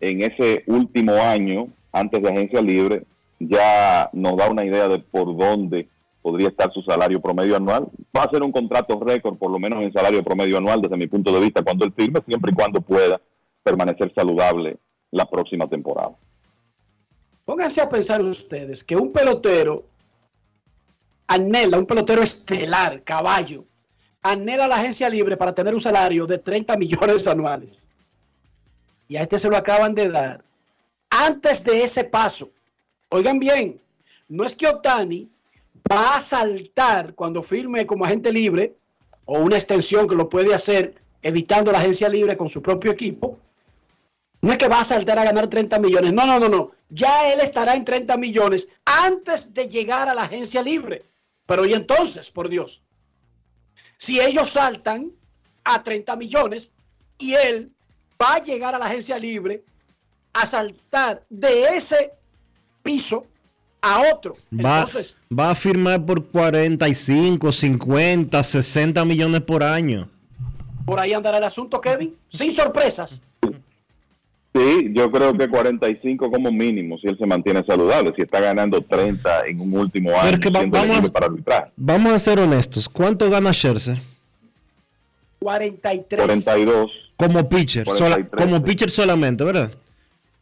en ese último año, antes de agencia libre, ya nos da una idea de por dónde podría estar su salario promedio anual. Va a ser un contrato récord, por lo menos en salario promedio anual, desde mi punto de vista, cuando él firme, siempre y cuando pueda permanecer saludable la próxima temporada. Pónganse a pensar ustedes que un pelotero anhela, un pelotero estelar, caballo, anhela la agencia libre para tener un salario de 30 millones anuales. Y a este se lo acaban de dar. Antes de ese paso, oigan bien, no es que Otani va a saltar cuando firme como agente libre o una extensión que lo puede hacer evitando la agencia libre con su propio equipo. No es que va a saltar a ganar 30 millones. No, no, no, no. Ya él estará en 30 millones antes de llegar a la agencia libre. Pero y entonces, por Dios, si ellos saltan a 30 millones y él va a llegar a la agencia libre a saltar de ese piso a otro. Va, Entonces, va a firmar por 45, 50, 60 millones por año. por ahí andará el asunto, Kevin, sin sorpresas. Sí, yo creo que 45 como mínimo, si él se mantiene saludable, si está ganando 30 en un último año Pero que va- siendo vamos- elegible para arbitrar. Vamos a ser honestos. ¿Cuánto gana Scherzer? 43. 42. Como pitcher, sola- 43, como sí. pitcher solamente, ¿verdad?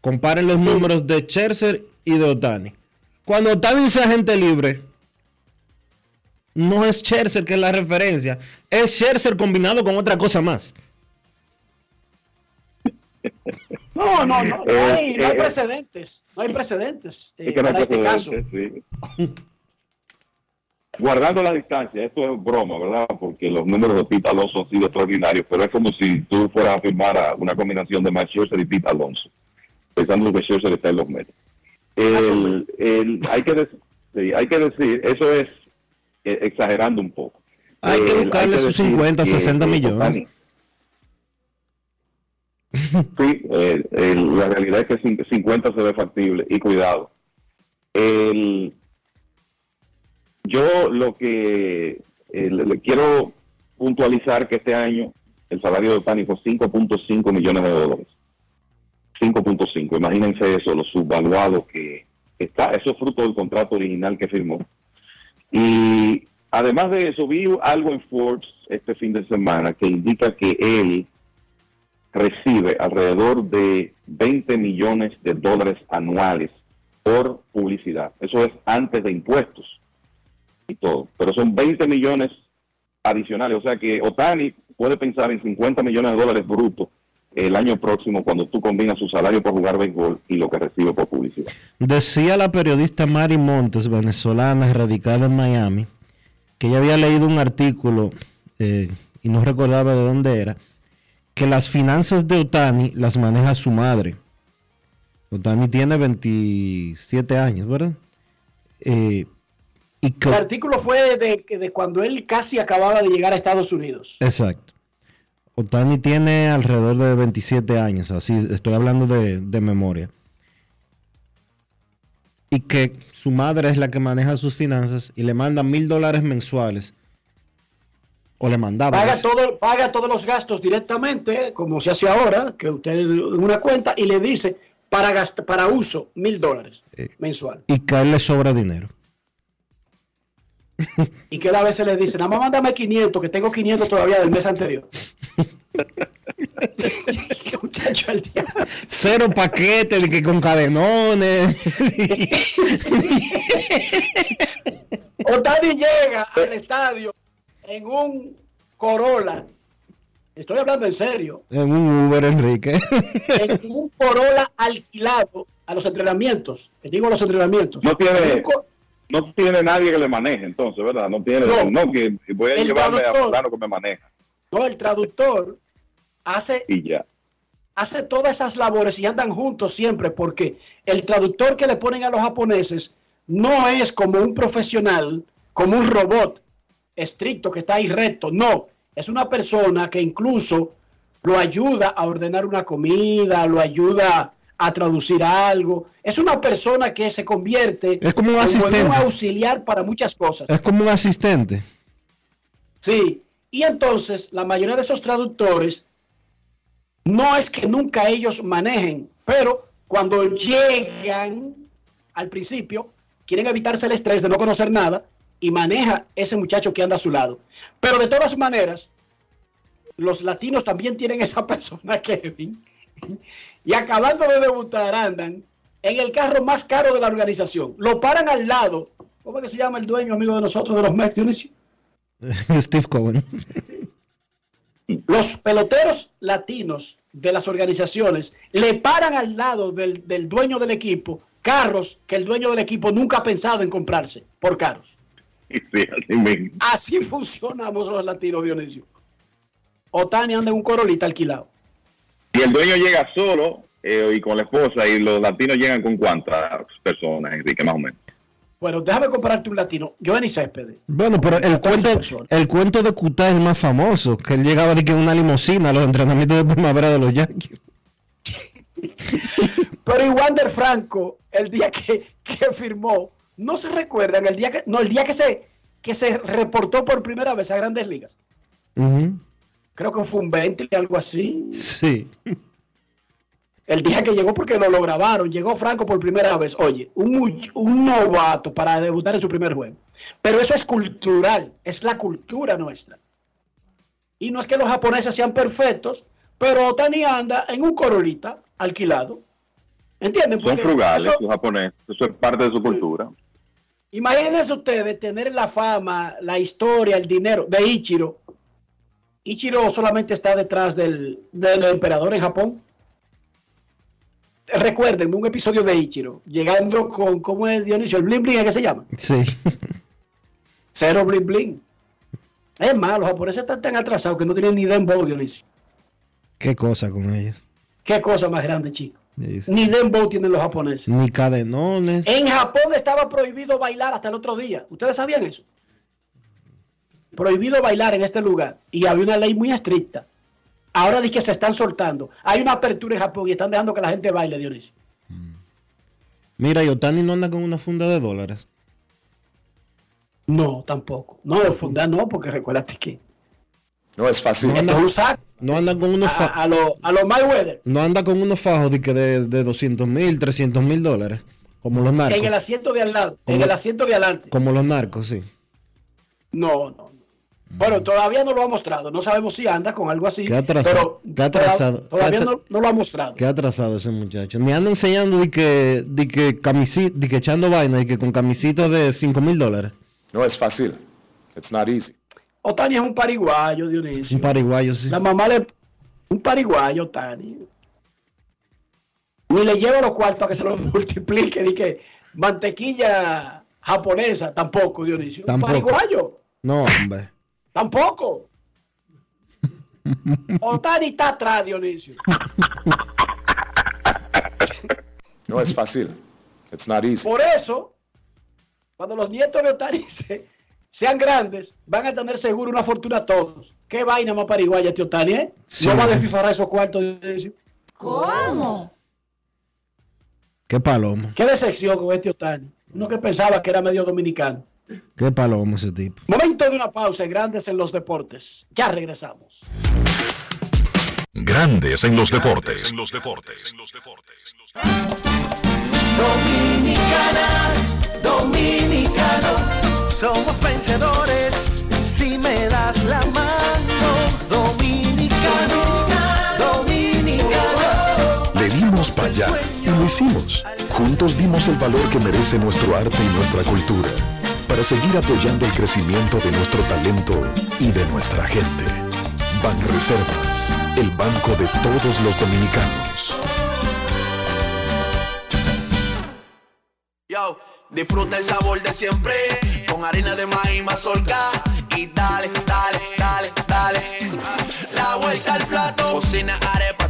Comparen los números de Scherzer y de Otani. Cuando Otani sea agente libre, no es Scherzer que es la referencia, es Scherzer combinado con otra cosa más. No, no, no, no Eh, hay, no hay eh, precedentes, no hay precedentes eh, Es que no para hay este caso. sí. Guardando la distancia, esto es broma, ¿verdad? Porque los números de Pete Alonso han sido extraordinarios, pero es como si tú fueras a firmar a una combinación de Max Scherzer y Pete Alonso, pensando que Scherzer está en los Mets. El, el- hay, que dec- sí, hay que decir, eso es eh, exagerando un poco. Hay que buscarle sus decir 50, que, 60 eh, millones. Sí, eh, el- la realidad es que cin- 50 se ve factible y cuidado. El, yo lo que eh, le, quiero puntualizar que este año el salario de Otani fue 5.5 millones de dólares. 5.5, imagínense eso, lo subvaluado que está. Eso es fruto del contrato original que firmó. Y además de eso, vi algo en Forbes este fin de semana que indica que él recibe alrededor de 20 millones de dólares anuales por publicidad. Eso es antes de impuestos y todo. Pero son 20 millones adicionales. O sea que Otani puede pensar en 50 millones de dólares brutos el año próximo cuando tú combinas su salario por jugar béisbol y lo que recibe por publicidad. Decía la periodista Mari Montes, venezolana, radicada en Miami, que ella había leído un artículo eh, y no recordaba de dónde era, que las finanzas de Otani las maneja su madre. Otani tiene 27 años, ¿verdad? Eh, Y que- El artículo fue de, de cuando él casi acababa de llegar a Estados Unidos. Exacto. Otani tiene alrededor de 27 años, así estoy hablando de, de memoria. Y que su madre es la que maneja sus finanzas y le manda mil dólares mensuales. O le mandaba. Paga, todo, paga todos los gastos directamente, como se hace ahora, que usted en una cuenta y le dice para, gast- para uso mil dólares Eh. mensual. Y que a él le sobra dinero. Y que él a veces le dice, nada más mándame 500, que tengo 500 todavía del mes anterior. Muchacho. Cero paquetes de que con cadenones. Otani llega al estadio en un Corolla. Estoy hablando en serio. en un Uber, Enrique. En un Corolla alquilado a los entrenamientos. Te digo los entrenamientos. No En tiene, un no tiene nadie que le maneje, entonces, ¿verdad? No tiene, No. no, que voy a llevarme a traductor. fulano que me maneja No, el traductor hace, y ya. hace todas esas labores y andan juntos siempre porque el traductor que le ponen a los japoneses no es como un profesional, como un robot estricto que está ahí recto. No, es una persona que incluso lo ayuda a ordenar una comida, lo ayuda a traducir algo. Es una persona que se convierte Es como un en asistente. un auxiliar para muchas cosas. es como un asistente. Sí, y entonces la mayoría de esos traductores no es que nunca ellos manejen, pero cuando llegan al principio, quieren evitarse el estrés de no conocer nada y maneja ese muchacho que anda a su lado. Pero de todas maneras, los latinos también tienen esa persona, Kevin, y acabando de debutar andan en el carro más caro de la organización. Lo paran al lado. ¿Cómo es que se llama el dueño amigo de nosotros de los Mets, Dionisio? Steve Cohen. Los peloteros latinos de las organizaciones le paran al lado del, del dueño del equipo carros que el dueño del equipo nunca ha pensado en comprarse por carros. Sí, así. Así funcionamos los latinos, Dionisio. Otani anda en un corolita alquilado. Y el dueño llega solo eh, y con la esposa y los latinos llegan con cuántas personas, Enrique, más o menos. Bueno, déjame compararte un latino. Giovanni Céspedes. Bueno, pero el cuento, el cuento de Cutá es el más famoso, que él llegaba de que una limusina a los entrenamientos de primavera de los Yankees. Pero y Wander Franco, el día que, que firmó, no se recuerdan, el día que, no, el día que se, que se reportó por primera vez a Grandes Ligas. Ujú. Creo que fue un 20, algo así. Sí. El día que llegó porque no lo grabaron, llegó Franco por primera vez. Oye, un, novato para debutar en su primer juego. Pero eso es cultural, es la cultura nuestra. Y no es que los japoneses sean perfectos, pero Otani anda en un corolita alquilado. ¿Entienden? Son frugales, eso- los japoneses. Eso es parte de su cultura. Imagínense ustedes tener la fama, la historia, el dinero de Ichiro. Ichiro solamente está detrás del, del emperador en Japón. Recuerden un episodio de Ichiro, llegando con, ¿cómo es Dionisio? El bling bling, ¿es que se llama? Sí. Cero bling bling. Es más, los japoneses están tan atrasados que no tienen ni dembow, Dionisio. Qué cosa con ellos. Qué cosa más grande, chico. Dice. Ni dembow tienen los japoneses. Ni cadenones. En Japón estaba prohibido bailar hasta el otro día. ¿Ustedes sabían eso? Prohibido bailar en este lugar. Y había una ley muy estricta. Ahora dice que se están soltando. Hay una apertura en Japón y están dejando que la gente baile, Dionisio. Mira, y Otani no anda con una funda de dólares. No, tampoco. No, el fundar no, porque recuérdate que No es fácil. No esto es anda, un saco no anda con unos a, fa- a lo, a lo Mayweather. no anda con unos fajos de, de, de 200 mil, 300 mil dólares. Como los narcos. En el asiento de al lado, en el asiento de adelante. Como los narcos, sí. No, no. No. Bueno, todavía no lo ha mostrado. No sabemos si anda con algo así. Qué atrasado, Pero qué atrasado. toda- Todavía Qué no, no lo ha mostrado. Qué atrasado ese muchacho. Ni anda enseñando de que, de que camisita, de que echando vaina, de que con camisitas de 5 mil dólares. No es fácil. It's not easy. Otani es un pariguayo, Dionisio. Un pariguayo, sí. La mamá le. Un pariguayo, Otani. Ni le lleva los cuartos a que se los multiplique. Ni que mantequilla japonesa, tampoco, Dionisio. Tampoco. Un pariguayo, No, hombre. Tampoco. Otani está atrás, Dionisio. No es fácil. It's not easy. Por eso, Cuando los nietos de Otani se- sean grandes, van a tener seguro una fortuna todos. ¿Qué vaina más pariguaya este Otani, eh? Sí. No va a desfifarar esos cuartos. Dionisio. ¿Cómo? Qué palomo. Qué decepción con este Otani. Uno que pensaba que era medio dominicano. Qué palomo ese tipo. Momento de una pausa en Grandes en los Deportes. Ya regresamos. Grandes en los deportes. En los deportes. Dominicana, dominicano, somos vencedores si me das la mano. Dominicano, dominicano. Le dimos para allá y lo hicimos. Juntos dimos el valor que merece nuestro arte y nuestra cultura para seguir apoyando el crecimiento de nuestro talento y de nuestra gente. Banreservas, el banco de todos los dominicanos. Yo, disfruta el sabor de siempre con harina de maíz mazorca y dale, dale, dale, dale. La vuelta al plato, cocina arepa,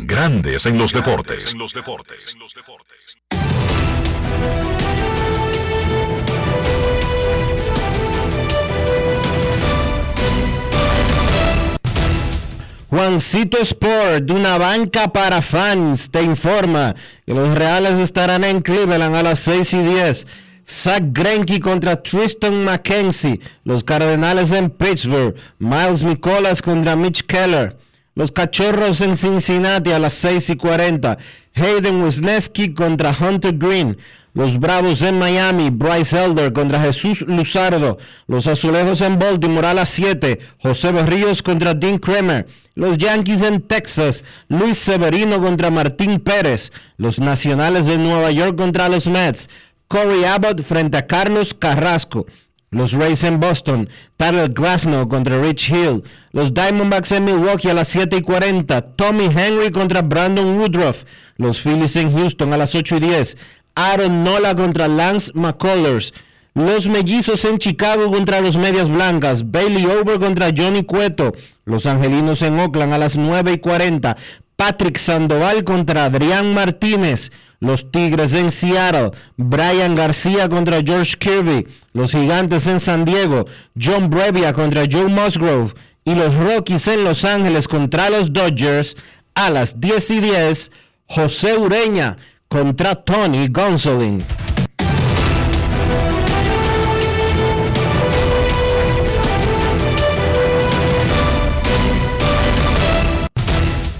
Grandes en los deportes. En los deportes. Juancito Sport, de una banca para fans, te informa que los Reales estarán en Cleveland a las 6 y 10. Zach Greinke contra Tristan McKenzie. Los Cardenales en Pittsburgh. Miles Nicolas contra Mitch Keller. Los Cachorros en Cincinnati a las 6 y 40. Hayden Wisniewski contra Hunter Green. Los Bravos en Miami. Bryce Elder contra Jesús Luzardo. Los Azulejos en Baltimore a las 7. José Berríos contra Dean Kremer. Los Yankees en Texas. Luis Severino contra Martín Pérez. Los Nacionales de Nueva York contra los Mets. Corey Abbott frente a Carlos Carrasco. Los Rays en Boston, Tyler Glasnow contra Rich Hill. Los Diamondbacks en Milwaukee a las 7 y 40. Tommy Henry contra Brandon Woodruff. Los Phillies en Houston a las 8 y 10. Aaron Nola contra Lance McCullers. Los Mellizos en Chicago contra los Medias Blancas. Bailey Over contra Johnny Cueto. Los Angelinos en Oakland a las 9 y 40. Patrick Sandoval contra Adrián Martínez. Los Tigres en Seattle, Brian García contra George Kirby. Los Gigantes en San Diego, John Brevia contra Joe Musgrove. Y los Rockies en Los Ángeles contra los Dodgers a las 10 y 10. José Ureña contra Tony Gonsolin.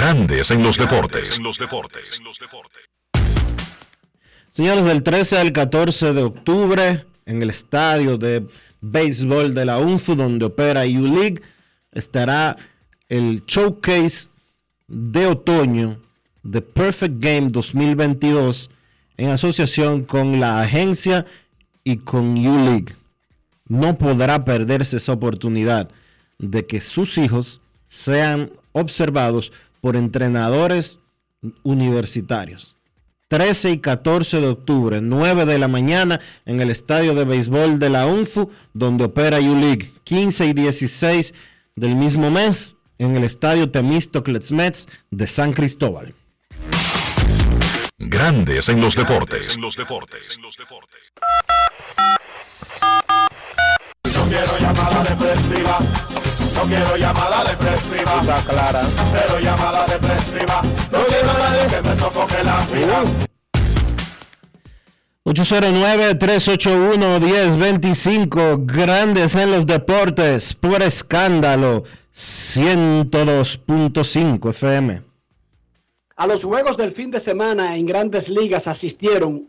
Grandes en los deportes. En los deportes. Señores, del 13 al 14 de octubre, en el estadio de béisbol de la UNFU, donde opera U-League, estará el showcase de otoño de Perfect Game 2022 en asociación con la agencia y con U-League. No podrá perderse esa oportunidad de que sus hijos sean observados por entrenadores universitarios. 13 y 14 de octubre, 9 de la mañana, en el estadio de béisbol de la UNFU, donde opera U-League. 15 y 16 del mismo mes, en el estadio Temístocles Mets de San Cristóbal. Grandes en los deportes. En los deportes. No quiero llamada depresiva. No quiero llamada depresiva. Está clara. Cero llamada depresiva. No quiero a nadie que me sofoque la vida. 809-381-1025, grandes en los deportes, por escándalo, 102.5 FM. A los juegos del fin de semana en grandes ligas asistieron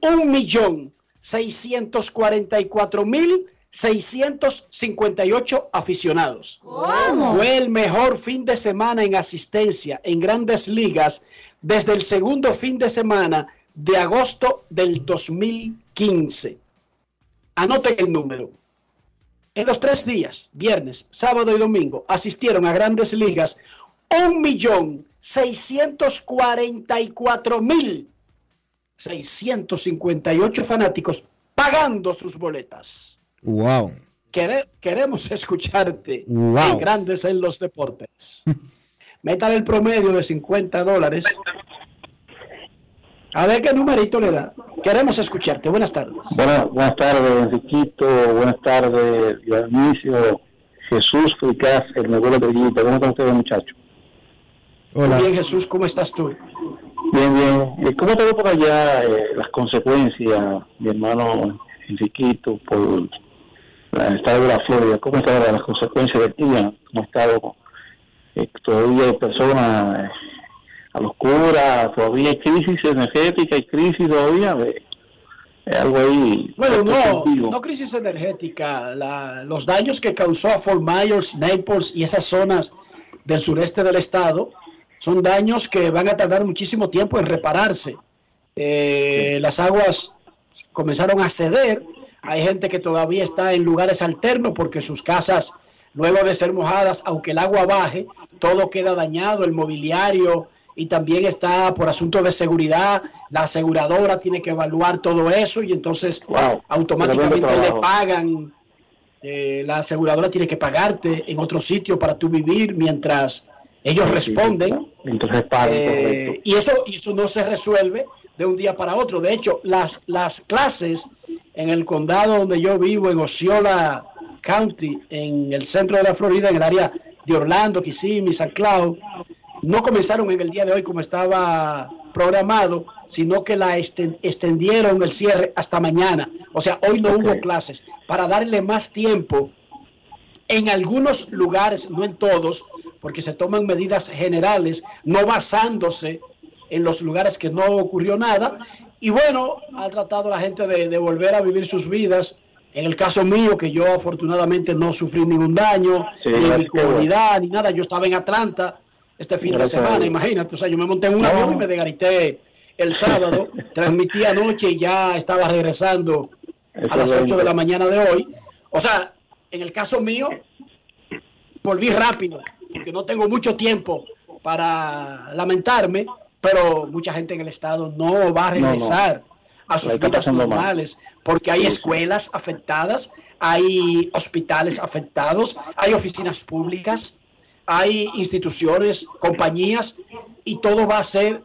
1.644.658 aficionados. ¿Cómo? Fue el mejor fin de semana en asistencia en grandes ligas desde el segundo fin de semana de agosto del 2015. Anoten el número. En los tres días, viernes, sábado y domingo, asistieron a grandes ligas un millón seiscientos cuarenta y cuatro mil seiscientos cincuenta y ocho fanáticos pagando sus boletas. Wow. Quere- queremos escucharte Wow. en Grandes en los Deportes. Métale el promedio de 50 dólares. A ver qué numerito le da. Queremos escucharte. Buenas tardes. Buenas, buenas tardes, Enriquito. Buenas tardes, Dionisio, Jesús Fricás, el negocio de. ¿Cómo están ustedes, muchachos? Hola. Bien, Jesús, ¿cómo estás tú? Bien, bien. Eh, ¿Cómo te ve por allá eh, las consecuencias, mi hermano Enriquito, por el estado de la Florida? ¿Cómo están las consecuencias del día? ¿Cómo ha estado? Eh, todavía hay personas eh, a los curas, todavía hay crisis energética, hay crisis todavía. eh, algo ahí. Bueno, no, no crisis energética. La- los daños que causó a Fort Myers, Naples y esas zonas del sureste del estado son daños que van a tardar muchísimo tiempo en repararse. Eh, las aguas comenzaron a ceder. Hay gente que todavía está en lugares alternos porque sus casas, luego de ser mojadas, aunque el agua baje, todo queda dañado, el mobiliario y también está por asuntos de seguridad. La aseguradora tiene que evaluar todo eso y entonces automáticamente le pagan. eh, la aseguradora tiene que pagarte en otro sitio para tú vivir mientras ellos responden. Entonces, Eh, y eso y eso no se resuelve de un día para otro. De hecho, las, las clases en el condado donde yo vivo, en Osceola County, en el centro de la Florida, en el área de Orlando, Kissimmee, San Cloud, no comenzaron en el día de hoy como estaba programado, sino que la extendieron el cierre hasta mañana. O sea, hoy no hubo clases para darle más tiempo en algunos lugares, no en todos, porque se toman medidas generales, no basándose en los lugares que no ocurrió nada. Y bueno, ha tratado la gente de, de volver a vivir sus vidas. En el caso mío, que yo afortunadamente no sufrí ningún daño, Sí, ni en mi bueno. comunidad, ni nada. Yo estaba en Atlanta este fin Gracias de semana, imagínate. O sea, yo me monté en un No. avión y me desgarité el sábado, transmití anoche y ya estaba regresando a las 8 de la mañana de hoy. O sea, en el caso mío, volví rápido, porque no tengo mucho tiempo para lamentarme, pero mucha gente en el estado no va a No, no. regresar a sus vidas normales, porque hay escuelas afectadas, hay hospitales afectados, hay oficinas públicas, hay instituciones, compañías, y todo va a ser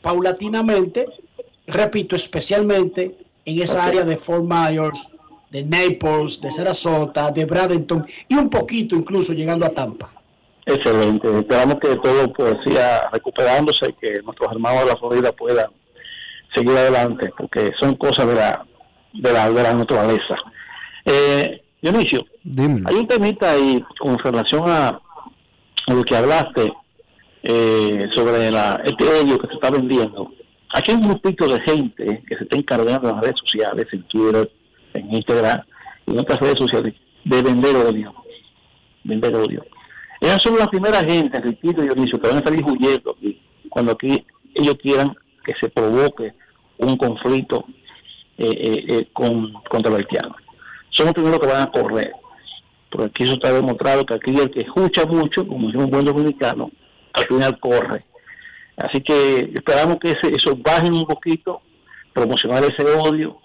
paulatinamente, repito, especialmente en esa área de Fort Myers, de Naples, de Sarasota, de Bradenton y un poquito incluso llegando a Tampa. Excelente. Esperamos que todo pues, siga recuperándose y que nuestros hermanos de la Florida puedan seguir adelante, porque son cosas de la, de la, de la naturaleza. Eh, Dionisio, hay un temita ahí con relación a, a lo que hablaste eh, sobre la, este helio que se está vendiendo. Aquí hay un grupito de gente que se está encargando en las redes sociales, en Twitter, en Instagram y en otras redes sociales, de vender odio. Vender odio. Ellas son las primeras gente, Enriquito y Dionisio, que van a salir huyendo aquí, cuando aquí ellos quieran que se provoque un conflicto eh, eh, eh, con, contra los haitianos. Son los primeros que van a correr. Porque aquí eso está demostrado que aquí el que escucha mucho, como es un buen dominicano, al final corre. Así que esperamos que eso bajen un poquito, promocionar ese odio,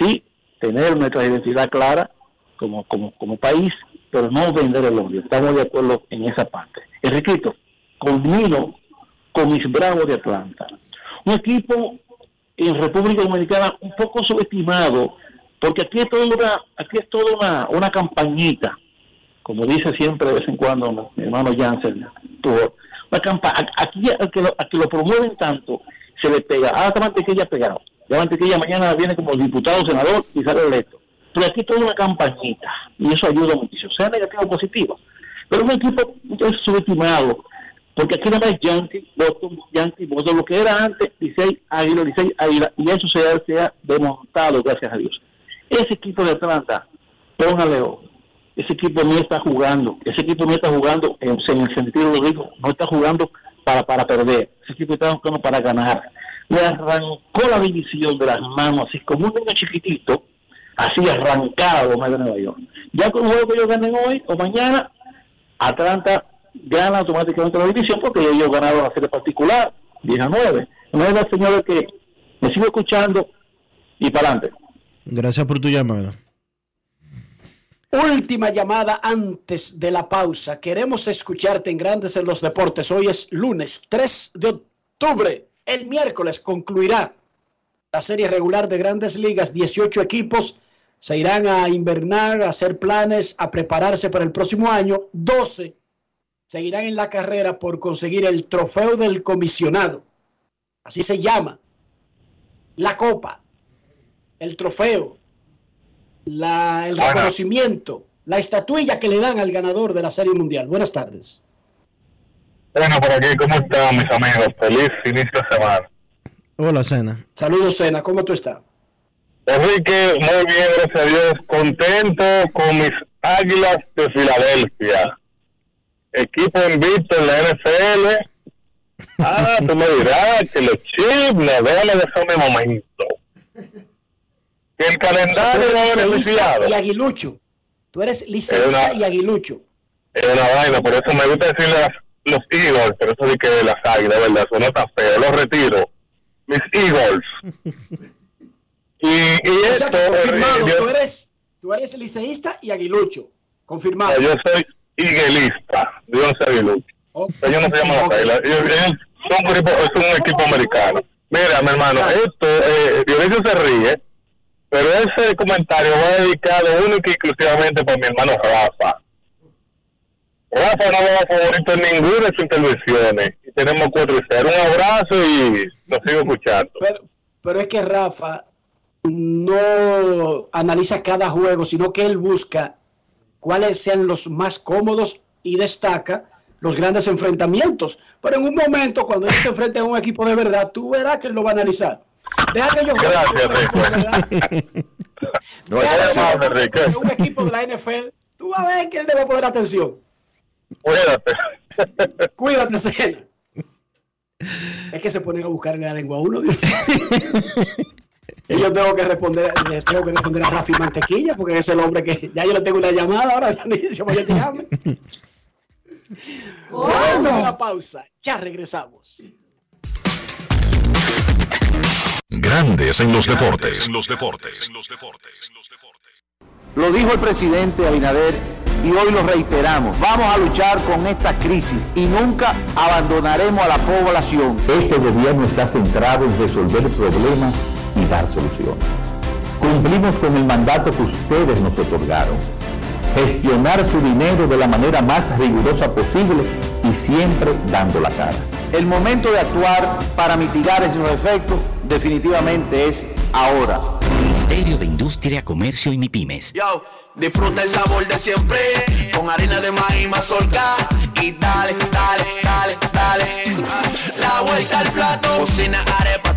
sí, tener nuestra identidad clara como país, pero no vender el odio. Estamos de acuerdo en esa parte. Enriquito, culmino con mis Bravos de Atlanta. Un equipo en República Dominicana un poco subestimado, porque aquí es toda una, aquí es toda una, una campañita, como dice siempre de vez en cuando mi hermano Jansen, tuvo una campa aquí al que, lo, promueven tanto, se le pega, ah, esta mantequilla pegado, ya Mantequilla mañana viene como diputado, senador y sale electo. Pero aquí toda una campañita y eso ayuda muchísimo, sea negativo o positivo. Pero un equipo es subestimado, porque aquí no hay Yankee, Boston, Yankee, Boston, lo que era antes, Licey, Águila, Licey, Águila, y eso se ha, se desmontado, gracias a Dios. Ese equipo de Atlanta, póngale ese equipo no está jugando, ese equipo no está jugando en, en el sentido lo digo, no está jugando para, para perder, ese equipo está jugando para ganar. Le arrancó la división de las manos, así como un niño chiquitito, así arrancado de Nueva York. Ya con el juego que ellos ganen hoy o mañana, Atlanta gana automáticamente la división porque ellos ganaron la serie particular, 10 a 9. No es la señora que me sigo escuchando y para adelante. Gracias por tu llamada. Última llamada antes de la pausa. Queremos escucharte en Grandes en los Deportes. Hoy es lunes 3 de octubre. El miércoles concluirá la serie regular de Grandes Ligas. 18 equipos se irán a invernar, a hacer planes, a prepararse para el próximo año. 12 seguirán en la carrera por conseguir el trofeo del comisionado. Así se llama. La copa, el trofeo, la, el reconocimiento, la estatuilla que le dan al ganador de la Serie Mundial. Buenas tardes. Bueno, por aquí, ¿cómo están mis amigos? Feliz inicio de semana. Hola, Cena. Saludos, Cena. ¿Cmo tú estás? Enrique, muy bien, gracias a Dios. Contento con mis Águilas de Filadelfia. Equipo invicto en la NFL. Ah, tú me dirás que los chips, no, déjame dejarme un momento. Que el calendario no ha beneficiado. Y aguilucho. Tú eres liceísta y aguilucho. Es una vaina, por eso me gusta decirle a los Eagles, pero eso sí que de las águilas, ¿verdad? Eso no está feo, los retiro. Mis Eagles. Y, y O esto, sea, que confirmado, eh, tú eres, tú eres liceísta y aguilucho. Confirmado. yo soy higuelista, yo no soy aguilucho. Ellos no se llaman las águilas, ellos, ellos son un equipo, es un equipo americano. Mira, mi hermano, esto, eh, Dionisio se ríe, pero ese comentario va dedicado única y exclusivamente para mi hermano Rafa. Rafa no va a favorito en ninguna de sus intervenciones. Y tenemos cuatro y cero. Un abrazo y lo sigo escuchando. Pero, pero es que Rafa no analiza cada juego, sino que él busca cuáles sean los más cómodos y destaca los grandes enfrentamientos. Pero en un momento, cuando él se enfrente a un equipo de verdad, tú verás que él lo va a analizar. Deja que yo No es fácil, Enrique. un equipo de la NFL, tú vas a ver que él le va a poner atención. Cuídate. Cuídate, Cena. Es que se ponen a buscar en la lengua uno. Y yo tengo que responder, le tengo que responder a Rafi Mantequilla, porque es el hombre que ya yo le tengo una llamada, ahora ya ni yo voy a tirarme. Vamos a la pausa, ya regresamos. Grandes en los deportes. En los deportes. Lo dijo el presidente Abinader y hoy lo reiteramos. Vamos a luchar con esta crisis y nunca abandonaremos a la población. Este gobierno está centrado en resolver problemas y dar soluciones. Cumplimos con el mandato que ustedes nos otorgaron. Gestionar su dinero de la manera más rigurosa posible y siempre dando la cara. El momento de actuar para mitigar esos efectos definitivamente es ahora. Ministerio de Industria, Comercio y MIPIMES. Yo, disfruta el sabor de siempre con harina de maíz mazorca y dale, dale, dale, dale. La vuelta al plato, cocina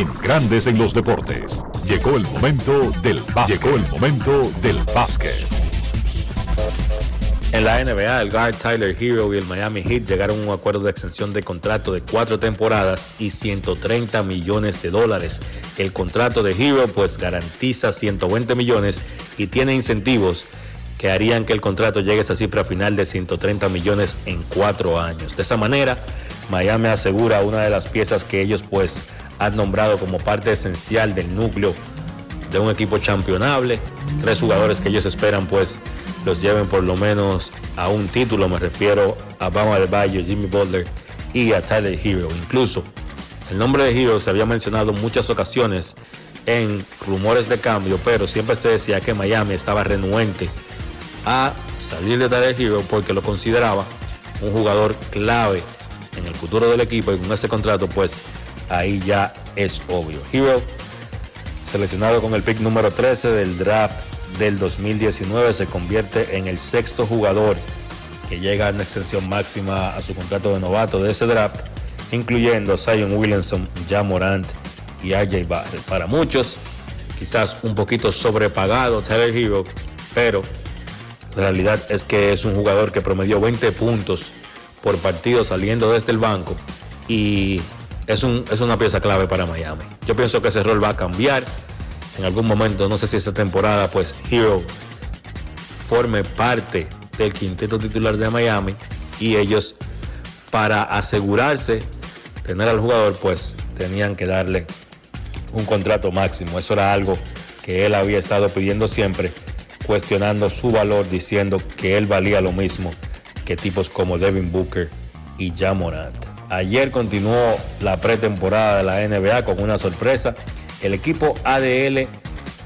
En Grandes en los deportes. Llegó el momento del básquet. Llegó el momento del básquet. En la NBA, el guard Tyler Hero y el Miami Heat llegaron a un acuerdo de extensión de contrato de cuatro temporadas y 130 millones de dólares. El contrato de Hero pues garantiza 120 millones y tiene incentivos que harían que el contrato llegue a esa cifra final de 130 millones en cuatro años. De esa manera, Miami asegura una de las piezas que ellos pues han nombrado como parte esencial del núcleo de un equipo championable. Tres jugadores que ellos esperan pues los lleven por lo menos a un título. Me refiero a Bama del Valle, Jimmy Butler y a Tyler Hero. Incluso el nombre de Hero se había mencionado en muchas ocasiones en rumores de cambio, pero siempre se decía que Miami estaba renuente a salir de Tyler Hero porque lo consideraba un jugador clave en el futuro del equipo y con ese contrato pues ahí ya es obvio. Hero seleccionado con el pick número 13 del draft del 2019, se convierte en el sexto jugador que llega a una extensión máxima a su contrato de novato de ese draft, incluyendo a Zion Williamson, Ja Morant y AJ Barrett. Para muchos, quizás un poquito sobrepagado Tyler Hero, pero la realidad es que es un jugador que promedió 20 puntos por partido saliendo desde el banco y es, es una pieza clave para Miami. Yo pienso que ese rol va a cambiar en algún momento, no sé si esta temporada, pues Hero forme parte del quinteto titular de Miami y ellos para asegurarse tener al jugador, pues tenían que darle un contrato máximo. Eso era algo que él había estado pidiendo siempre, cuestionando su valor, diciendo que él valía lo mismo que tipos como Devin Booker y Jamorant. Ayer continuó la pretemporada de la NBA con una sorpresa. El equipo ADL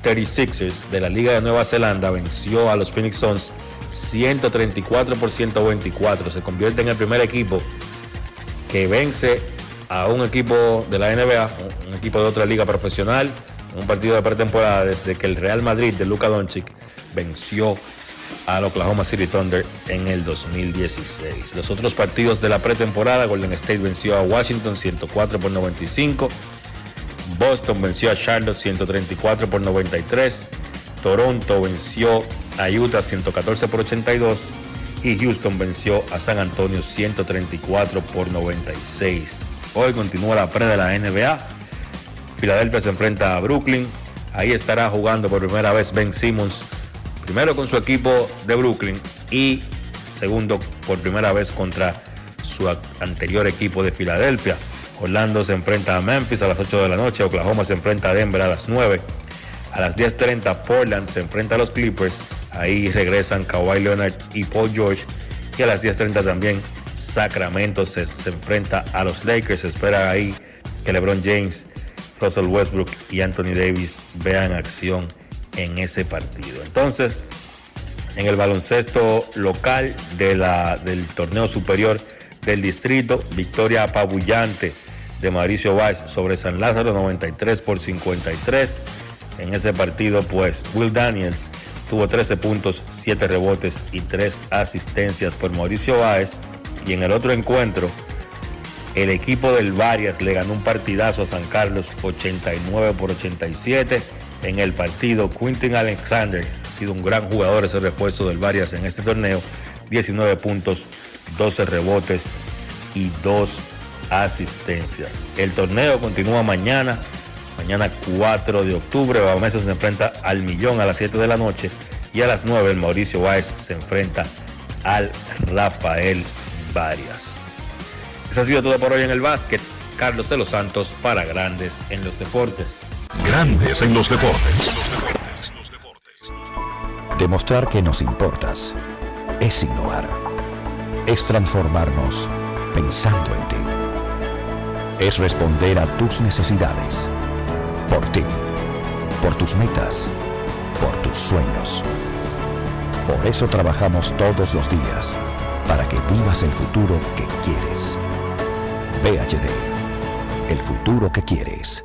36ers de la Liga de Nueva Zelanda venció a los Phoenix Suns 134 por 124. Se convierte en el primer equipo que vence a un equipo de la NBA, un equipo de otra liga profesional, un partido de pretemporada desde que el Real Madrid de Luka Doncic venció al Oklahoma City Thunder en el 2016. Los otros partidos de la pretemporada, Golden State venció a Washington 104 por 95, Boston venció a Charlotte 134 por 93, Toronto venció a Utah 114 por 82 y Houston venció a San Antonio 134 por 96. Hoy continúa la pre de la NBA. Filadelfia se enfrenta a Brooklyn. Ahí estará jugando por primera vez Ben Simmons primero con su equipo de Brooklyn y segundo por primera vez contra su anterior equipo de Filadelfia. Orlando se enfrenta a Memphis a las 8 de la noche, Oklahoma se enfrenta a Denver a las 9. A las 10.30 Portland se enfrenta a los Clippers, ahí regresan Kawhi Leonard y Paul George. Y a las 10.30 también Sacramento se, enfrenta a los Lakers, se espera ahí que LeBron James, Russell Westbrook y Anthony Davis vean acción en ese partido. Entonces, en el baloncesto local de la, del torneo superior del distrito, victoria apabullante de Mauricio Valls sobre San Lázaro, 93 por 53. En ese partido, pues Will Daniels tuvo 13 puntos, 7 rebotes y 3 asistencias por Mauricio Báez. Y en el otro encuentro, el equipo del Varias le ganó un partidazo a San Carlos, 89 por 87 en el partido. Quintin Alexander ha sido un gran jugador, ese refuerzo del Varias en este torneo. 19 puntos, 12 rebotes y 2 asistencias. El torneo continúa mañana, mañana 4 de octubre. Baumesa se enfrenta al Millón a las 7 de la noche y a las 9 el Mauricio Báez se enfrenta al Rafael Varias. Eso ha sido todo por hoy en el básquet. Carlos de los Santos para Grandes en los Deportes. Grandes en los deportes. Demostrar que nos importas es innovar. Es transformarnos pensando en ti. Es responder a tus necesidades. Por ti. Por tus metas. Por tus sueños. Por eso trabajamos todos los días. Para que vivas el futuro que quieres. VHD. El futuro que quieres.